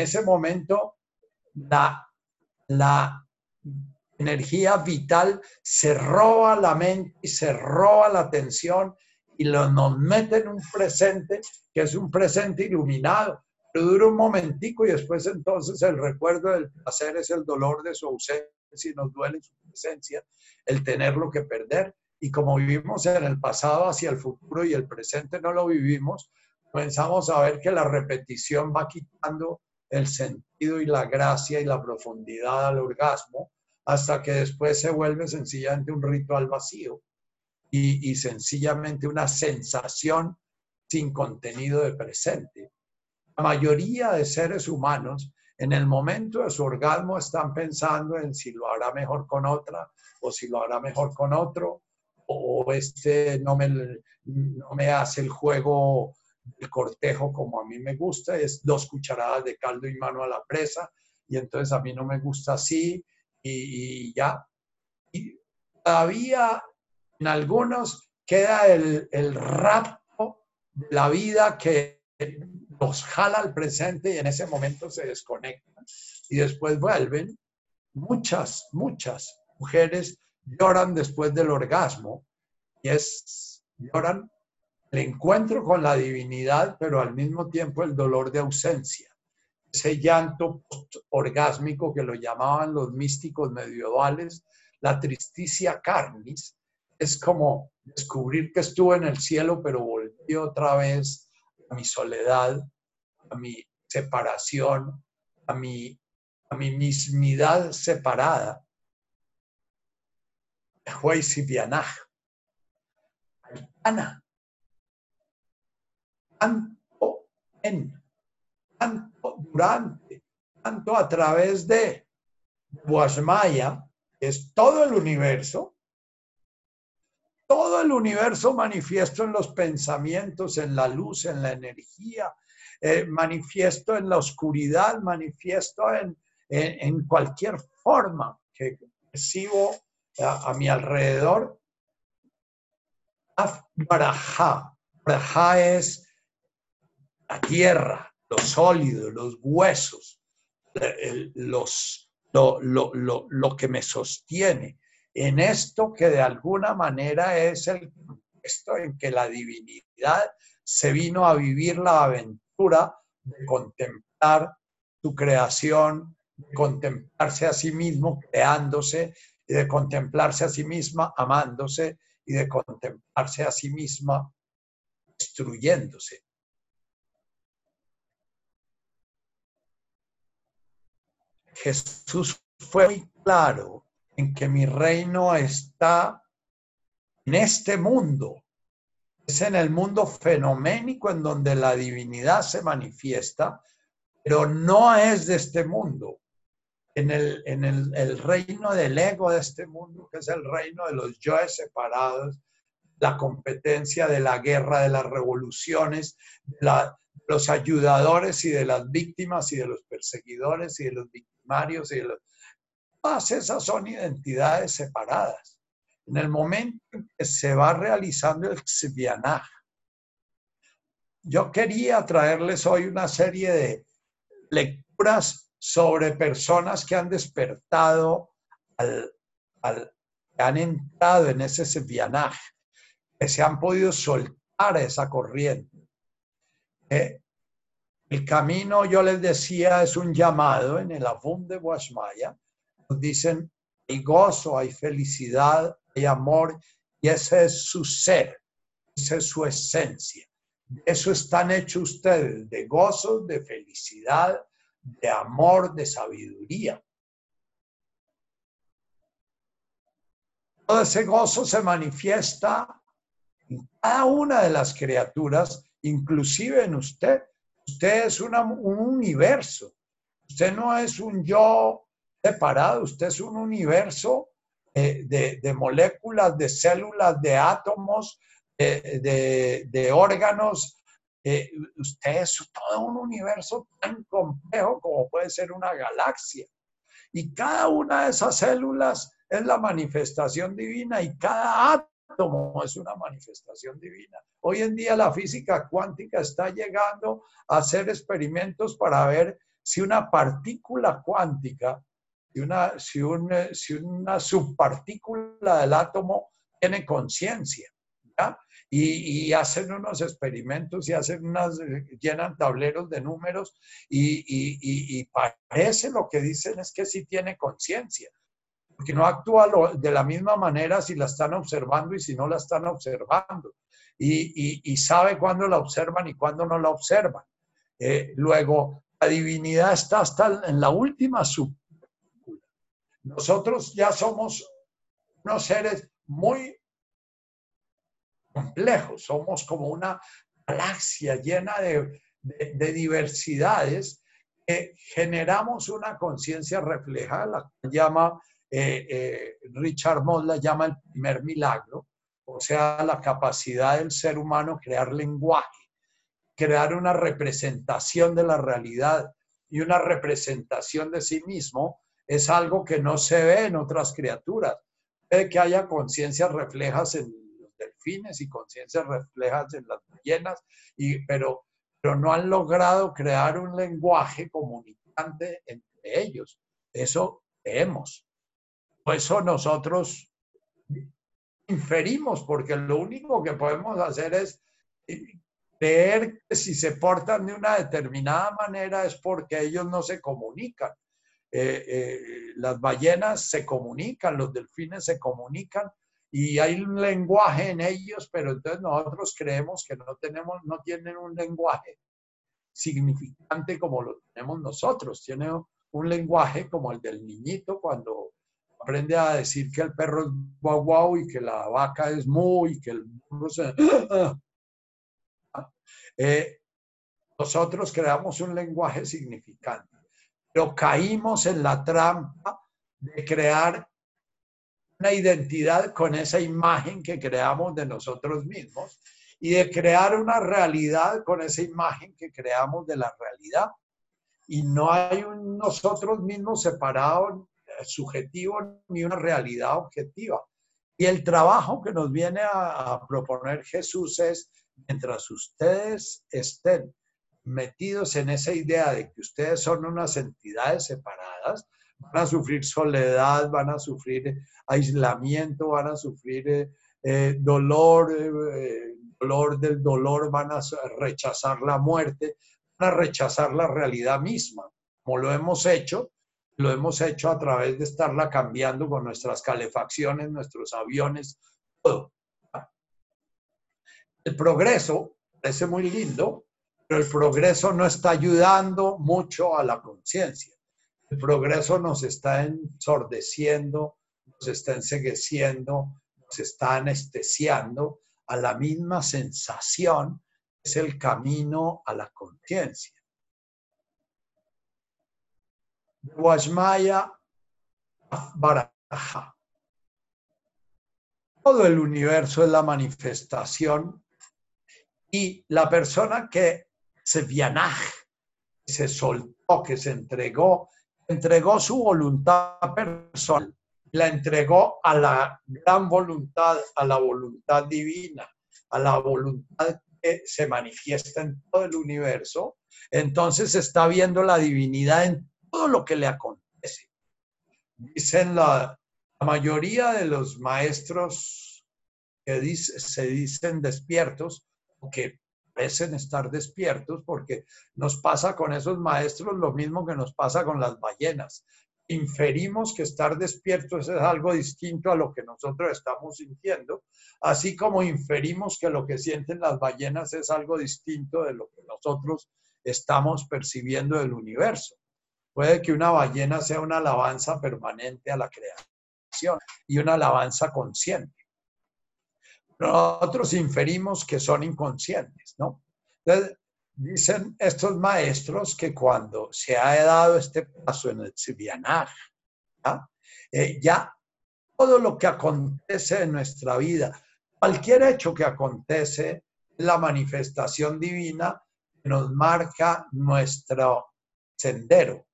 Ese momento, la, la energía vital se roba la mente y se roba la atención y lo, nos mete en un presente que es un presente iluminado. Pero dura un momentico y después entonces el recuerdo del placer es el dolor de su ausencia y nos duele su presencia, el tenerlo que perder. Y como vivimos en el pasado hacia el futuro y el presente no lo vivimos, comenzamos a ver que la repetición va quitando el sentido y la gracia y la profundidad al orgasmo hasta que después se vuelve sencillamente un ritual vacío y, sencillamente una sensación sin contenido de presente. La mayoría de seres humanos en el momento de su orgasmo están pensando en si lo hará mejor con otra o si lo hará mejor con otro o este no me, no me hace el juego el cortejo como a mí me gusta, es dos cucharadas de caldo y mano a la presa y entonces a mí no me gusta así y, ya. Y todavía en algunos queda el, el rapto de la vida que los jala al presente y en ese momento se desconectan y después vuelven. Muchas, muchas mujeres lloran después del orgasmo y es, lloran el encuentro con la divinidad, pero al mismo tiempo el dolor de ausencia. ese llanto orgásmico que lo llamaban los místicos medievales, la tristicia carnis, es como descubrir que estuve en el cielo, pero volví otra vez a mi soledad, a mi separación, a mi, a mi mismidad separada. Juez y Vianaj. Ana. Tanto en, tanto durante, tanto a través de Guasmaya, es todo el universo, todo el universo manifiesto en los pensamientos, en la luz, en la energía, eh, manifiesto en la oscuridad, manifiesto en, en, cualquier forma que percibo a, mi alrededor. Baraja. Baraja es la tierra, lo sólido, los huesos, los, lo, lo, lo, lo que me sostiene en esto que de alguna manera es el contexto en que la divinidad se vino a vivir la aventura de contemplar su creación, de contemplarse a sí mismo creándose y de contemplarse a sí misma amándose y de contemplarse a sí misma destruyéndose. Jesús fue muy claro en que mi reino está en este mundo. Es en el mundo fenoménico en donde la divinidad se manifiesta, pero no es de este mundo. En el, en el, reino del ego de este mundo, que es el reino de los yoes separados, la competencia de la guerra, de las revoluciones, de los ayudadores y de las víctimas y de los perseguidores y de los victimarios y de los, Todas esas son identidades separadas. En el momento en que se va realizando el Xvianaj, yo quería traerles hoy una serie de lecturas sobre personas que han despertado, al, que han entrado en ese Xvianaj, que se han podido soltar esa corriente. Eh, el camino, yo les decía, es un llamado en el Avum de Guasmaya, dicen, hay gozo, hay felicidad, hay amor, y ese es su ser, esa es su esencia. Eso están hechos ustedes, de gozo, de felicidad, de amor, de sabiduría. Todo ese gozo se manifiesta en cada una de las criaturas, inclusive en usted. Usted es un universo. Usted no es un yo separado, usted es un universo eh, de, moléculas, de células, de átomos, de, órganos. Eh, usted es todo un universo tan complejo como puede ser una galaxia. Y cada una de esas células es la manifestación divina y cada átomo es una manifestación divina. Hoy en día la física cuántica está llegando a hacer experimentos para ver si una partícula cuántica si una, si, si una subpartícula del átomo tiene conciencia. Y, hacen unos experimentos y hacen unas, llenan tableros de números y, y, parece lo que dicen es que sí tiene conciencia, porque no actúa de la misma manera si la están observando y si no la están observando, y, sabe cuándo la observan y cuándo no la observan. Eh, luego, la divinidad está hasta en la última sub nosotros ya somos unos seres muy complejos, somos como una galaxia llena de, diversidades que generamos una conciencia reflejada, la llama eh, eh, Richard Moll la llama el primer milagro, o sea, la capacidad del ser humano crear lenguaje, crear una representación de la realidad y una representación de sí mismo es algo que no se ve en otras criaturas. Puede que haya conciencias reflejas en los delfines y conciencias reflejas en las ballenas, y, pero, pero no han logrado crear un lenguaje comunicante entre ellos. Eso vemos. Por eso nosotros inferimos, porque lo único que podemos hacer es creer que si se portan de una determinada manera es porque ellos no se comunican. Eh, eh, las ballenas se comunican, los delfines se comunican y hay un lenguaje en ellos, pero entonces nosotros creemos que no tenemos, no tienen un lenguaje significante como lo tenemos nosotros. Tiene un lenguaje como el del niñito cuando aprende a decir que el perro es guau guau y que la vaca es mu y que el burro se... Eh, nosotros creamos un lenguaje significante, pero caímos en la trampa de crear una identidad con esa imagen que creamos de nosotros mismos y de crear una realidad con esa imagen que creamos de la realidad. Y no hay un nosotros mismos separados, eh, subjetivo, ni una realidad objetiva. Y el trabajo que nos viene a, proponer Jesús es mientras ustedes estén metidos en esa idea de que ustedes son unas entidades separadas, van a sufrir soledad, van a sufrir aislamiento, van a sufrir eh, eh, dolor, eh, dolor del dolor, van a rechazar la muerte, van a rechazar la realidad misma, como lo hemos hecho, lo hemos hecho a través de estarla cambiando con nuestras calefacciones, nuestros aviones, todo. El progreso parece muy lindo, pero el progreso no está ayudando mucho a la conciencia. El progreso nos está ensordeciendo, nos está ensegueciendo, nos está anestesiando a la misma sensación es el camino a la conciencia. Vajmaya Baraja. Todo el universo es la manifestación y la persona que se vianaj, se soltó, que se entregó, entregó su voluntad personal, la entregó a la gran voluntad, a la voluntad divina, a la voluntad que se manifiesta en todo el universo, entonces está viendo la divinidad en todo lo que le acontece. Dicen la, mayoría de los maestros que se dicen despiertos, que parecen estar despiertos, porque nos pasa con esos maestros lo mismo que nos pasa con las ballenas. Inferimos que estar despiertos es algo distinto a lo que nosotros estamos sintiendo, así como inferimos que lo que sienten las ballenas es algo distinto de lo que nosotros estamos percibiendo del universo. Puede que una ballena sea una alabanza permanente a la creación y una alabanza consciente. Nosotros inferimos que son inconscientes, ¿no? Entonces, dicen estos maestros que cuando se ha dado este paso en el Tzibianaj, eh, ya todo lo que acontece en nuestra vida, cualquier hecho que acontece, la manifestación divina nos marca nuestro sendero,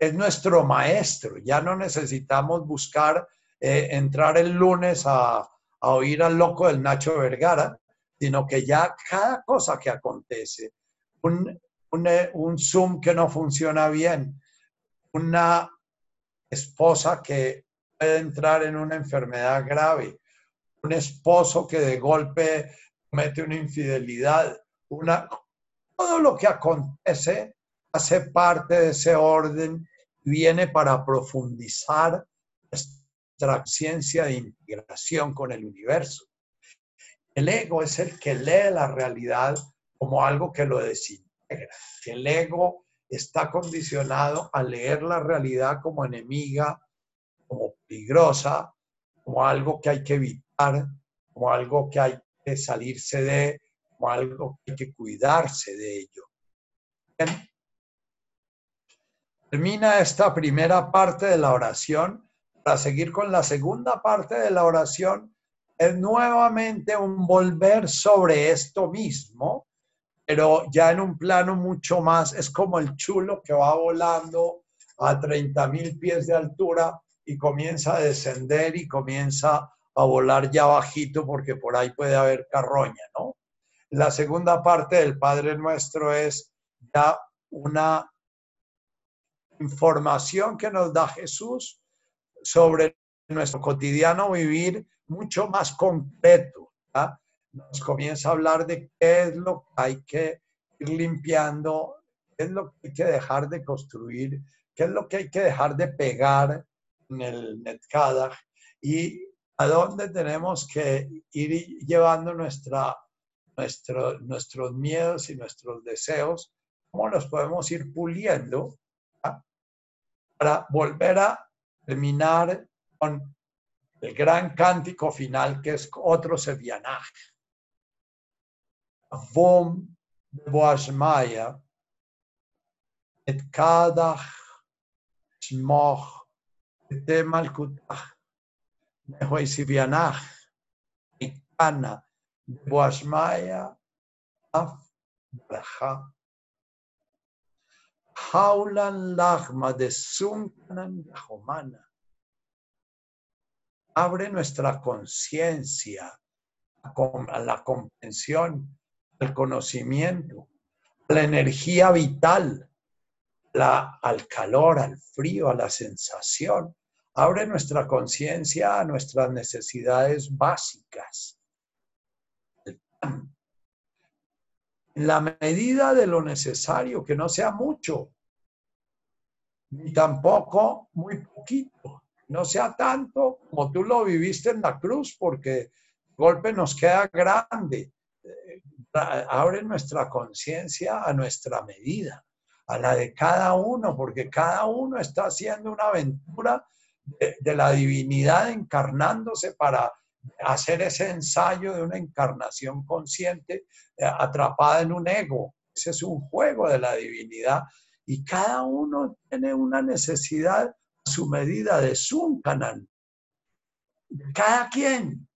es nuestro maestro, ya no necesitamos buscar eh, entrar el lunes a a oír al loco del Nacho Vergara, sino que ya cada cosa que acontece, un, un, Zoom que no funciona bien, una esposa que puede entrar en una enfermedad grave, un esposo que de golpe comete una infidelidad, una, todo lo que acontece hace parte de ese orden, viene para profundizar ciencia de integración con el universo. El ego es el que lee la realidad como algo que lo desintegra. El ego está condicionado a leer la realidad como enemiga, como peligrosa, como algo que hay que evitar, como algo que hay que salirse de, como algo que hay que cuidarse de ello. Termina esta primera parte de la oración para seguir con la segunda parte de la oración, es nuevamente un volver sobre esto mismo, pero ya en un plano mucho más, es como el chulo que va volando a 30 mil pies de altura y comienza a descender y comienza a volar ya bajito porque por ahí puede haber carroña, ¿no? La segunda parte del Padre Nuestro es ya una información que nos da Jesús sobre nuestro cotidiano vivir mucho más completo. nos comienza a hablar de qué es lo que hay que ir limpiando, qué es lo que hay que dejar de construir, qué es lo que hay que dejar de pegar en el Netkadach y a dónde tenemos que ir llevando nuestra, nuestro, nuestros miedos y nuestros deseos, cómo los podemos ir puliendo para volver a terminar con el gran cántico final que es otro Sevianaj. Vom Boashmaya, et Kadach, Shmoch, et Malkutach, Nehoy Sivianaj, Ikana, Boashmaya, Af Braja. Haulan Lagma de abre nuestra conciencia a la comprensión, al conocimiento, a la energía vital, la, al calor, al frío, a la sensación. Abre nuestra conciencia a nuestras necesidades básicas. La medida de lo necesario, que no sea mucho, ni tampoco muy poquito no sea tanto como tú lo viviste en la cruz, porque golpe nos queda grande. Eh, abre nuestra conciencia a nuestra medida, a la de cada uno, porque cada uno está haciendo una aventura de la divinidad encarnándose para hacer ese ensayo de una encarnación consciente eh, atrapada en un ego. Ese es un juego de la divinidad y cada uno tiene una necesidad su medida de Sunkanan. Cada quien,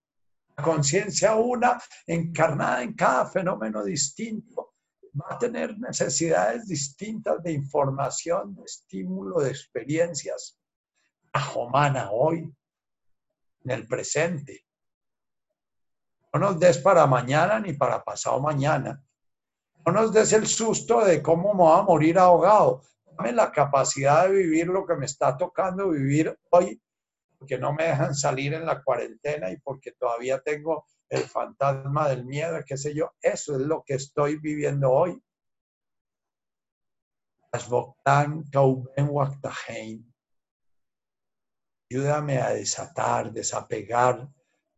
la conciencia una, encarnada en cada fenómeno distinto, va a tener necesidades distintas de información, de estímulo, de experiencias. Ajomana hoy, en el presente. No nos des para mañana ni para pasado mañana. No nos des el susto de cómo me va a morir ahogado la capacidad de vivir lo que me está tocando vivir hoy, porque no me dejan salir en la cuarentena y porque todavía tengo el fantasma del miedo, qué sé yo. Eso es lo que estoy viviendo hoy. Ayúdame a desatar, desapegar,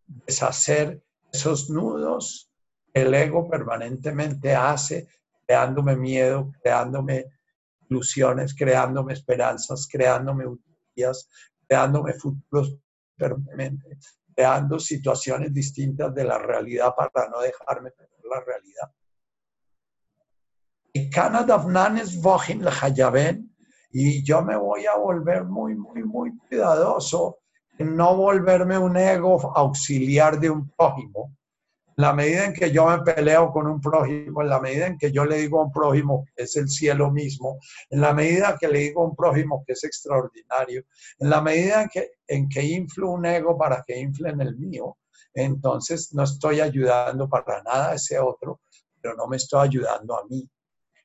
deshacer esos nudos el ego permanentemente hace, creándome miedo, creándome ilusiones, creándome esperanzas, creándome utopías, creándome futuros permanentes, creando situaciones distintas de la realidad para no dejarme perder la realidad. Y y yo me voy a volver muy, muy, muy cuidadoso no volverme un ego auxiliar de un prójimo, la medida en que yo me peleo con un prójimo, en la medida en que yo le digo a un prójimo que es el cielo mismo, en la medida que le digo a un prójimo que es extraordinario, en la medida en que, en que inflo un ego para que infle en el mío, entonces no estoy ayudando para nada a ese otro, pero no me estoy ayudando a mí.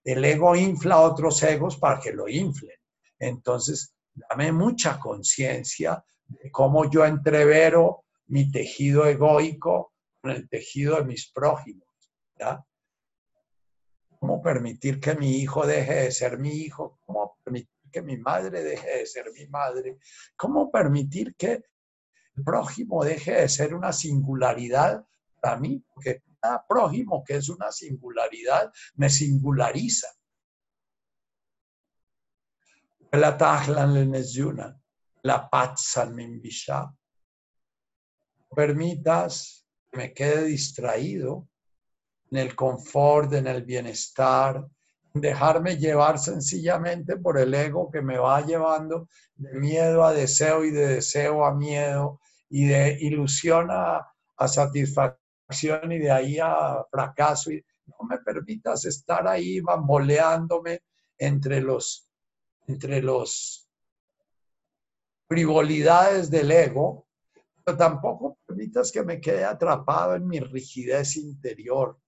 El ego infla a otros egos para que lo inflen. Entonces, dame mucha conciencia de cómo yo entrevero mi tejido egoico el tejido de mis prójimos. ¿ya? ¿Cómo permitir que mi hijo deje de ser mi hijo? ¿Cómo permitir que mi madre deje de ser mi madre? ¿Cómo permitir que el prójimo deje de ser una singularidad para mí? Porque cada prójimo que es una singularidad me singulariza. La la paz Permitas me quede distraído en el confort, en el bienestar, dejarme llevar sencillamente por el ego que me va llevando de miedo a deseo y de deseo a miedo y de ilusión a, satisfacción y de ahí a fracaso. Y no me permitas estar ahí bamboleándome entre los, entre los frivolidades del ego pero tampoco permitas que me quede atrapado en mi rigidez interior.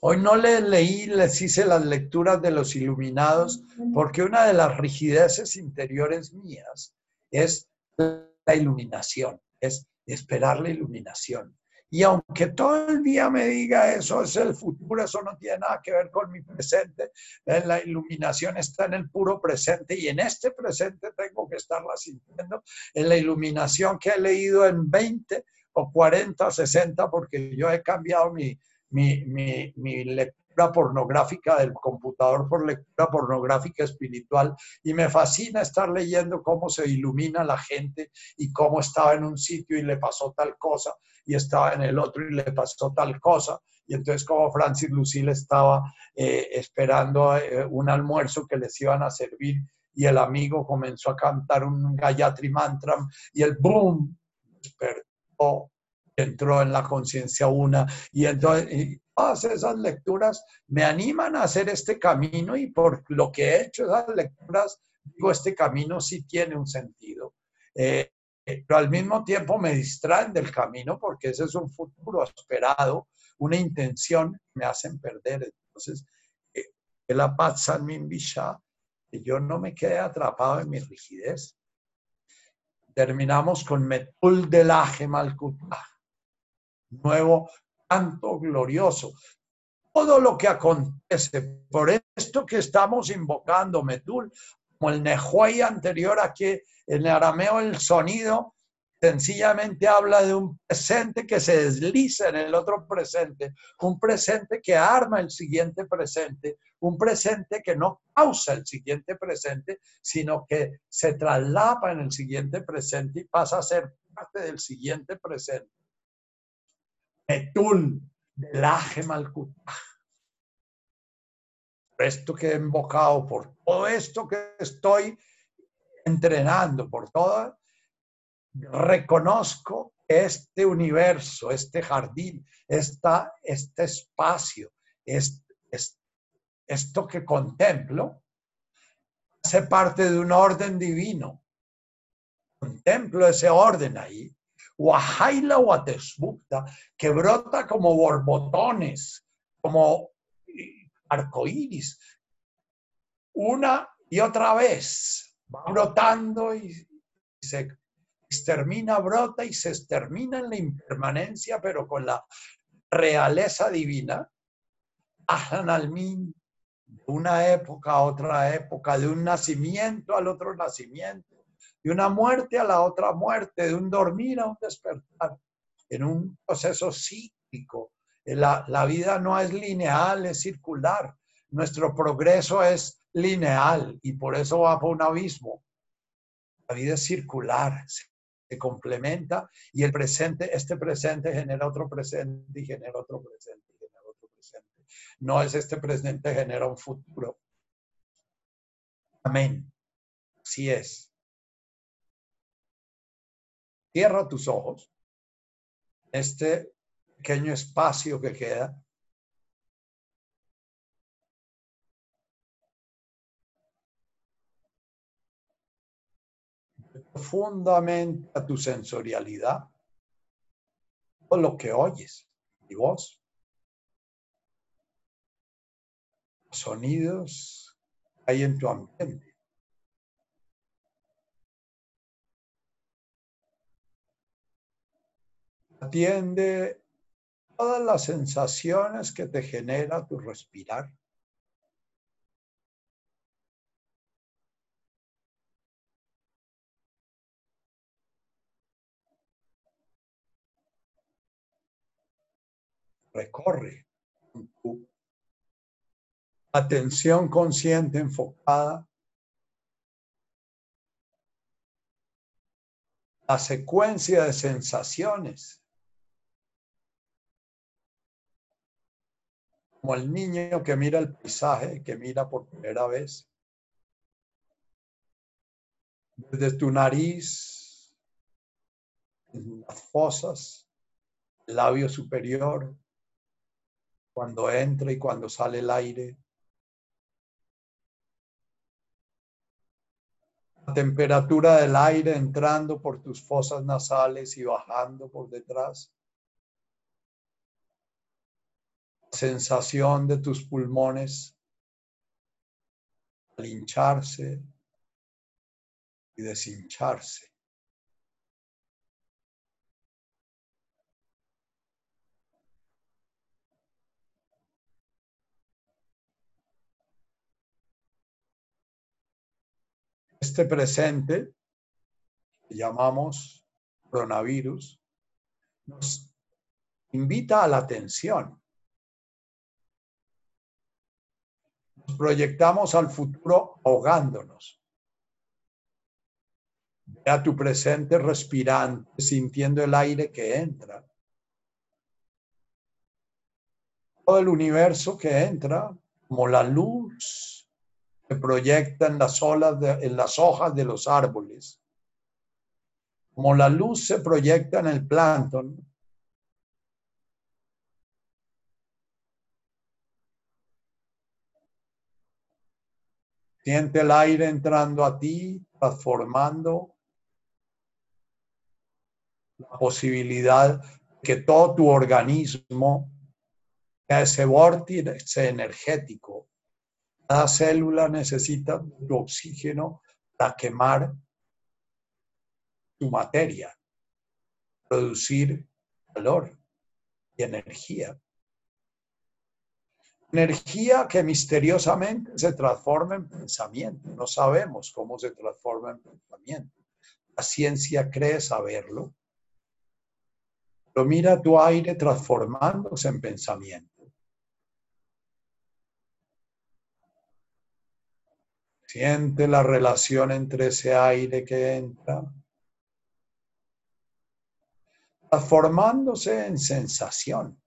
Hoy no le leí, les hice las lecturas de los iluminados, porque una de las rigideces interiores mías es la iluminación, es esperar la iluminación. Y aunque todo el día me diga eso es el futuro, eso no tiene nada que ver con mi presente. Eh, la iluminación está en el puro presente y en este presente tengo que estarla sintiendo. En la iluminación que he leído en 20 o 40 o 60, porque yo he cambiado mi, mi, mi, mi lectura pornográfica del computador por lectura pornográfica espiritual y me fascina estar leyendo cómo se ilumina la gente y cómo estaba en un sitio y le pasó tal cosa y estaba en el otro y le pasó tal cosa. Y entonces como Francis Lucille estaba eh, esperando eh, un almuerzo que les iban a servir y el amigo comenzó a cantar un Gayatri Mantra y el boom despertó entró en la conciencia una y entonces todas esas lecturas me animan a hacer este camino y por lo que he hecho esas lecturas digo este camino sí tiene un sentido. Eh, pero al mismo tiempo me distraen del camino porque ese es un futuro esperado una intención que me hacen perder. Entonces eh, la paz San que yo no me quede atrapado en mi rigidez terminamos con Metul del Aje Malkutah nuevo canto glorioso. Todo lo que acontece, por esto que estamos invocando Metul, como el Nehuay anterior aquí, en arameo el sonido sencillamente habla de un presente que se desliza en el otro presente, un presente que arma el siguiente presente, un presente que no causa el siguiente presente, sino que se traslapa en el siguiente presente y pasa a ser parte del siguiente presente. Metul del Aje esto que he invocado, por todo esto que estoy entrenando, por todo, reconozco este universo, este jardín, esta, este espacio, esto que contemplo, hace parte de un orden divino. Contemplo ese orden ahí Wahaila Watesbukta, que brota como borbotones, como arcoíris, una y otra vez, va brotando y se extermina, brota y se extermina en la impermanencia, pero con la realeza divina. Almin, de una época a otra época, de un nacimiento al otro nacimiento de una muerte a la otra muerte, de un dormir a un despertar, en un proceso cíclico. La, la vida no es lineal, es circular. Nuestro progreso es lineal y por eso va por un abismo. La vida es circular, se complementa y el presente, este presente genera otro presente y genera otro presente y genera otro presente. No es este presente genera un futuro. Amén. Así es. Cierra tus ojos. Este pequeño espacio que queda. profundamente a tu sensorialidad, todo lo que oyes, y voz, sonidos que hay en tu ambiente. Atiende todas las sensaciones que te genera tu respirar. Recorre tu atención consciente enfocada la secuencia de sensaciones como el niño que mira el paisaje, que mira por primera vez. Desde tu nariz, las fosas, labio superior, cuando entra y cuando sale el aire. La temperatura del aire entrando por tus fosas nasales y bajando por detrás. sensación de tus pulmones al hincharse y deshincharse. Este presente que llamamos coronavirus nos invita a la atención proyectamos al futuro ahogándonos. Ve a tu presente respirando, sintiendo el aire que entra. Todo el universo que entra, como la luz que proyecta en las, olas en las hojas de los árboles, como la luz se proyecta en el plancton, Siente el aire entrando a ti, transformando la posibilidad que todo tu organismo sea ese vórtice energético. Cada célula necesita tu oxígeno para quemar tu materia, producir calor y energía. Energía que misteriosamente se transforma en pensamiento. No sabemos cómo se transforma en pensamiento. La ciencia cree saberlo. Pero mira tu aire transformándose en pensamiento. Siente la relación entre ese aire que entra, transformándose en sensación.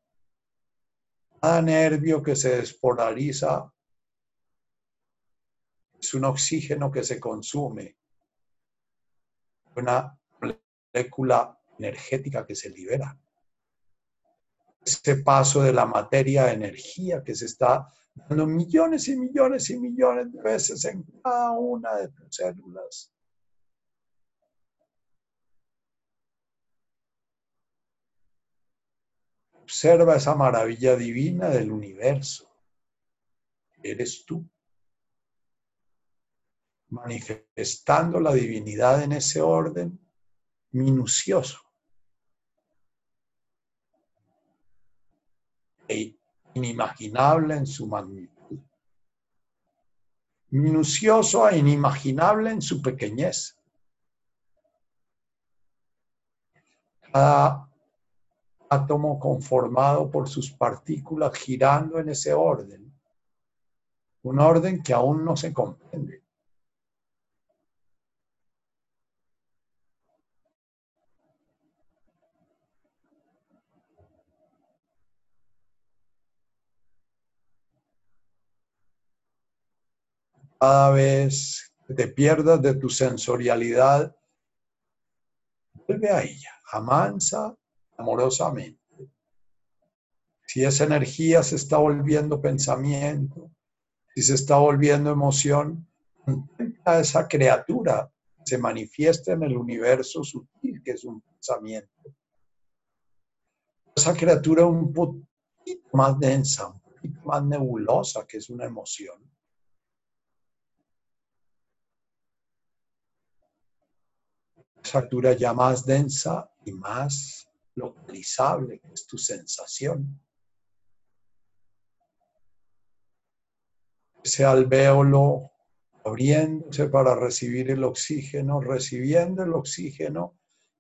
Nervio que se despolariza es un oxígeno que se consume, una molécula energética que se libera. Ese paso de la materia a energía que se está dando millones y millones y millones de veces en cada una de tus células. Observa esa maravilla divina del universo. Eres tú. Manifestando la divinidad en ese orden minucioso. E inimaginable en su magnitud. Minucioso e inimaginable en su pequeñez. Cada átomo conformado por sus partículas girando en ese orden, un orden que aún no se comprende. Cada vez que te pierdas de tu sensorialidad, vuelve a ella, amansa amorosamente. Si esa energía se está volviendo pensamiento, si se está volviendo emoción, a esa criatura se manifiesta en el universo sutil que es un pensamiento. Esa criatura un poquito más densa, un poquito más nebulosa que es una emoción. Esa criatura ya más densa y más localizable, que es tu sensación. Ese alvéolo abriéndose para recibir el oxígeno, recibiendo el oxígeno,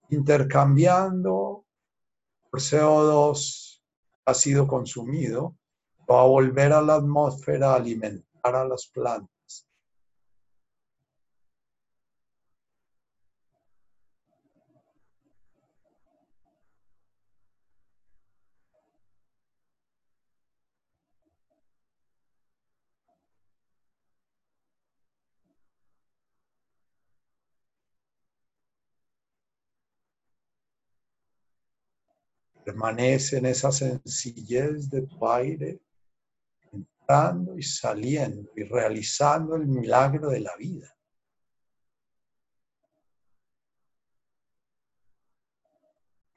intercambiando por CO2 ha sido consumido, va a volver a la atmósfera a alimentar a las plantas. Permanece en esa sencillez de tu aire, entrando y saliendo y realizando el milagro de la vida.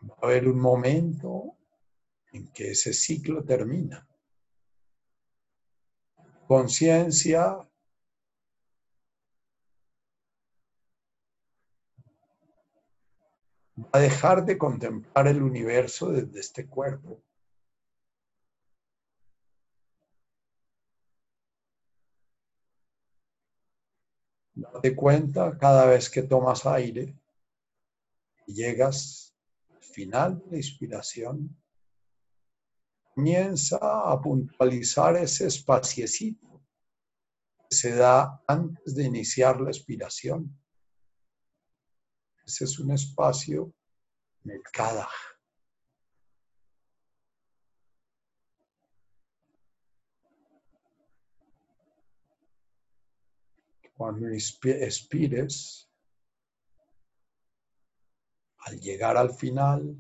Va a haber un momento en que ese ciclo termina. Conciencia a dejar de contemplar el universo desde este cuerpo. Date cuenta cada vez que tomas aire y llegas al final de la inspiración, comienza a puntualizar ese espaciecito que se da antes de iniciar la expiración. Ese es un espacio Cuando expires, al llegar al final,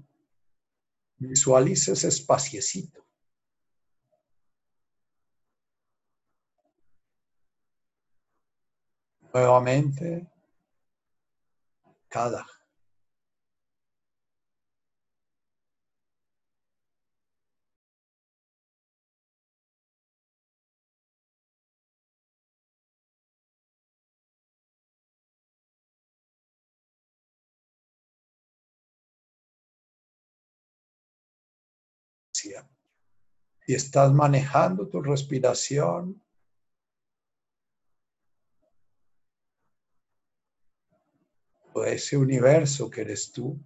visualices ese espaciecito. Nuevamente, cada. Si estás manejando tu respiración, o ese universo que eres tú,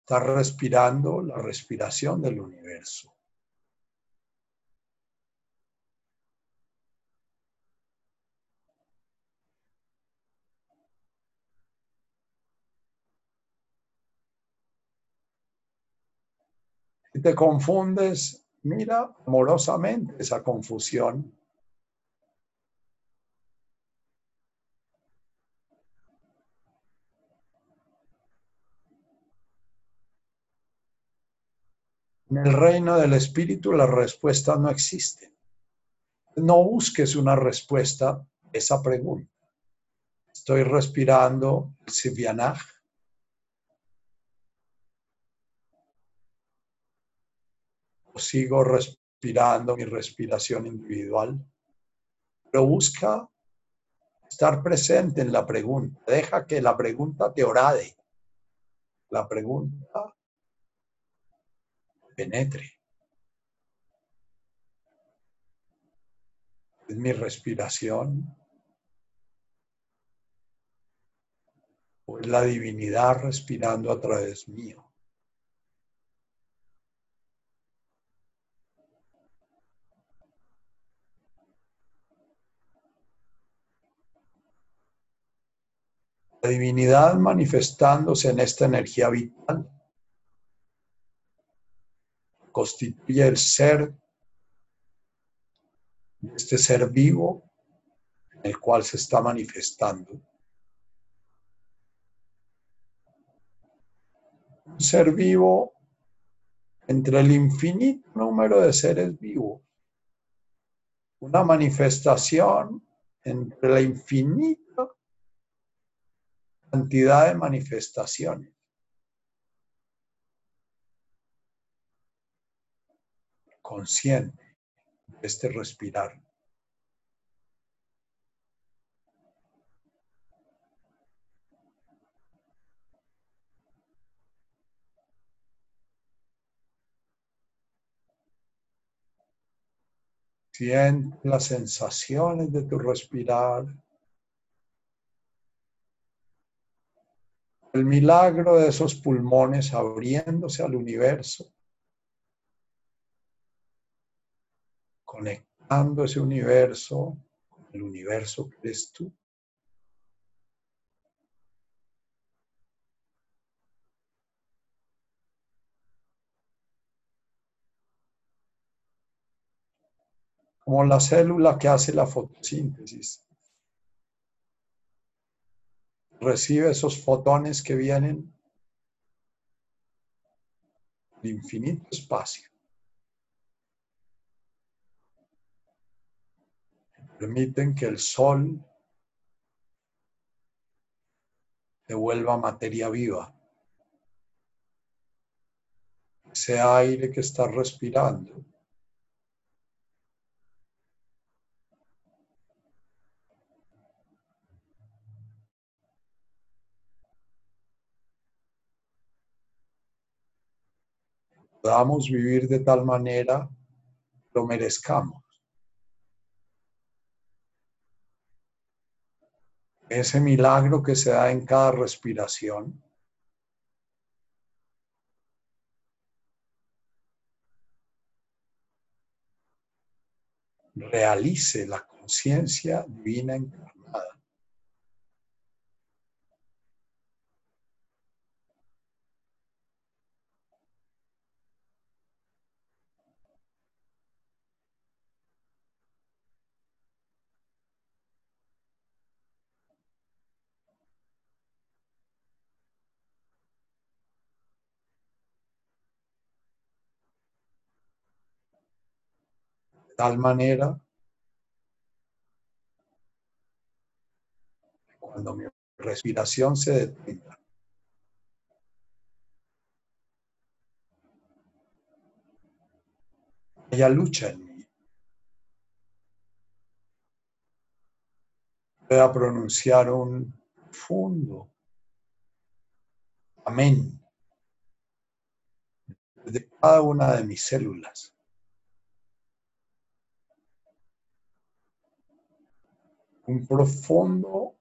estás respirando la respiración del universo. Te confundes, mira amorosamente esa confusión. En el reino del espíritu las respuestas no existen. No busques una respuesta a esa pregunta. Estoy respirando el sigo respirando mi respiración individual, pero busca estar presente en la pregunta. Deja que la pregunta te orade. La pregunta penetre. Es mi respiración. O es la divinidad respirando a través mío. La divinidad manifestándose en esta energía vital constituye el ser, este ser vivo en el cual se está manifestando. Un ser vivo entre el infinito número de seres vivos. Una manifestación entre la infinita cantidad de manifestaciones. Consciente de este respirar. Siente las sensaciones de tu respirar. El milagro de esos pulmones abriéndose al universo, conectando ese universo con el universo que eres tú. Como la célula que hace la fotosíntesis. Recibe esos fotones que vienen de infinito espacio. Permiten que el sol devuelva materia viva. Ese aire que está respirando podamos vivir de tal manera, lo merezcamos. Ese milagro que se da en cada respiración. realice la conciencia divina encarnada. Tal manera cuando mi respiración se detenga, haya lucha en mí. Pueda pronunciar un profundo amén de cada una de mis células. Un profundo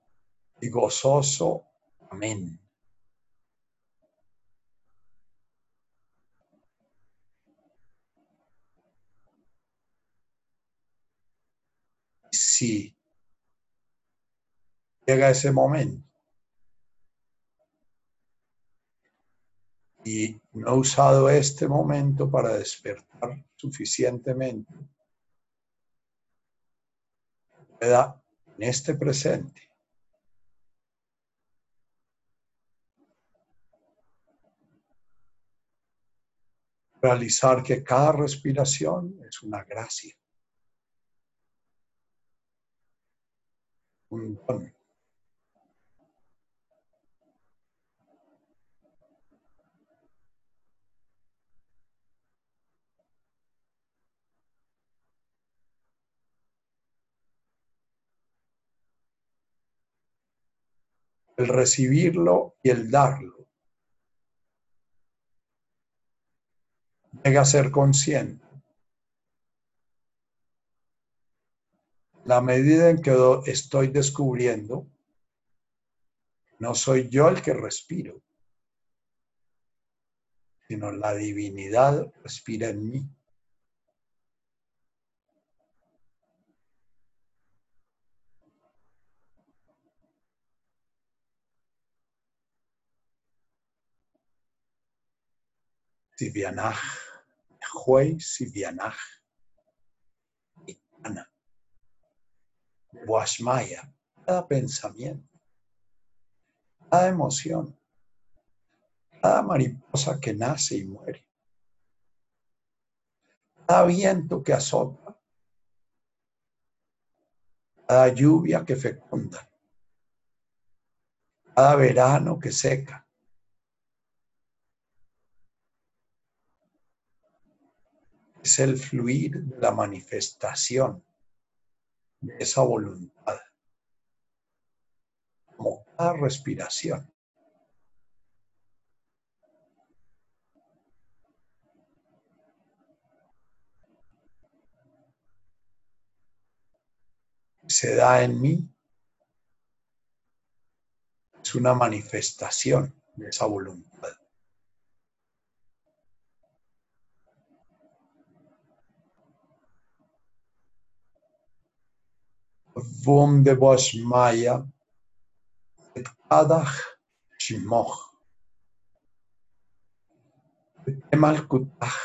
y gozoso amén. Si llega ese momento y no he usado este momento para despertar suficientemente, pueda en este presente. Realizar que cada respiración es una gracia, un don. El recibirlo y el darlo. Llega a ser consciente. La medida en que estoy descubriendo, no soy yo el que respiro, sino la divinidad respira en mí. Sivianaj, Juey Sivianaj, Ana, Washmaya, cada pensamiento, cada emoción, cada mariposa que nace y muere, cada viento que azota, cada lluvia que fecunda, cada verano que seca, es el fluir de la manifestación de esa voluntad, como cada respiración. se da en mí es una manifestación de esa voluntad. De bosh maya et adach shimoch emal kutach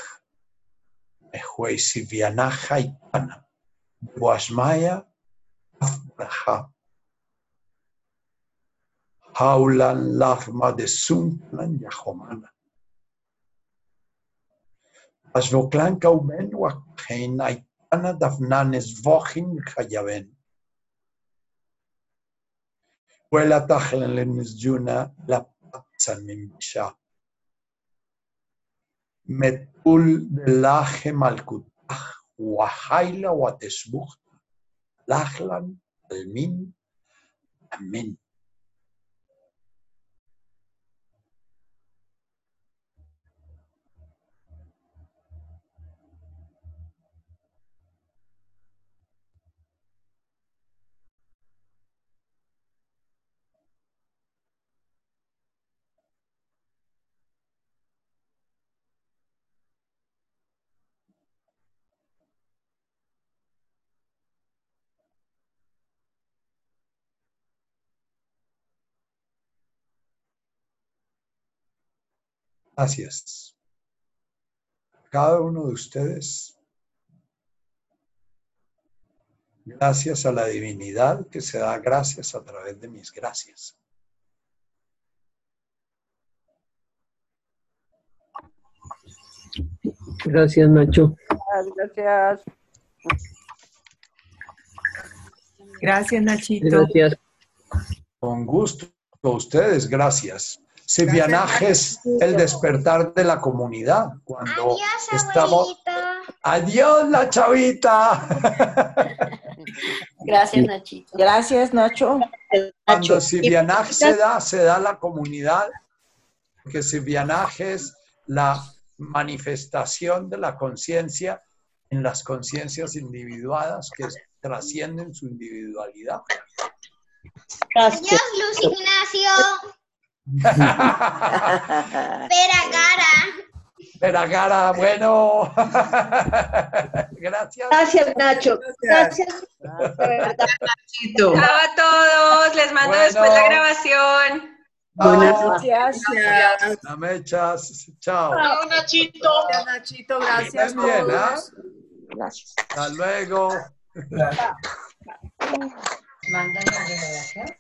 ehuei sivianach haitana bosh maya afbraha haulan lachma de sunklan yahomana Asvoklan kauben wakhein aitana dafnanes vochin chayaven. ولا تخلن للمسجونة لا تقسم من بشا متقول بلاخ ملكوتخ وحيلة وتشبخ لخلا المين أمين Gracias. Cada uno de ustedes, gracias a la divinidad que se da gracias a través de mis gracias. Gracias, Nacho. Gracias. Gracias, Nachito. Gracias. Con gusto, a ustedes, gracias. Silvianaje es el despertar de la comunidad. Cuando Adiós, estamos. abuelito. Adiós, la chavita. Gracias, Nachito. Gracias, Nacho. Cuando Silvianaje se da, se da la comunidad, porque Silvianaje es la manifestación de la conciencia en las conciencias individuadas que trascienden su individualidad. Adiós, Luz Ignacio. Vera Gara. Veragara, bueno. Gracias. Gracias, Nacho. Gracias. Nachito. Chao a todos, les mando Bueno. después la grabación. Buenas Chao. Gracias. Gracias. Chao. Nachito. Nachito, gracias. Bien, todos. Gracias. Hasta luego.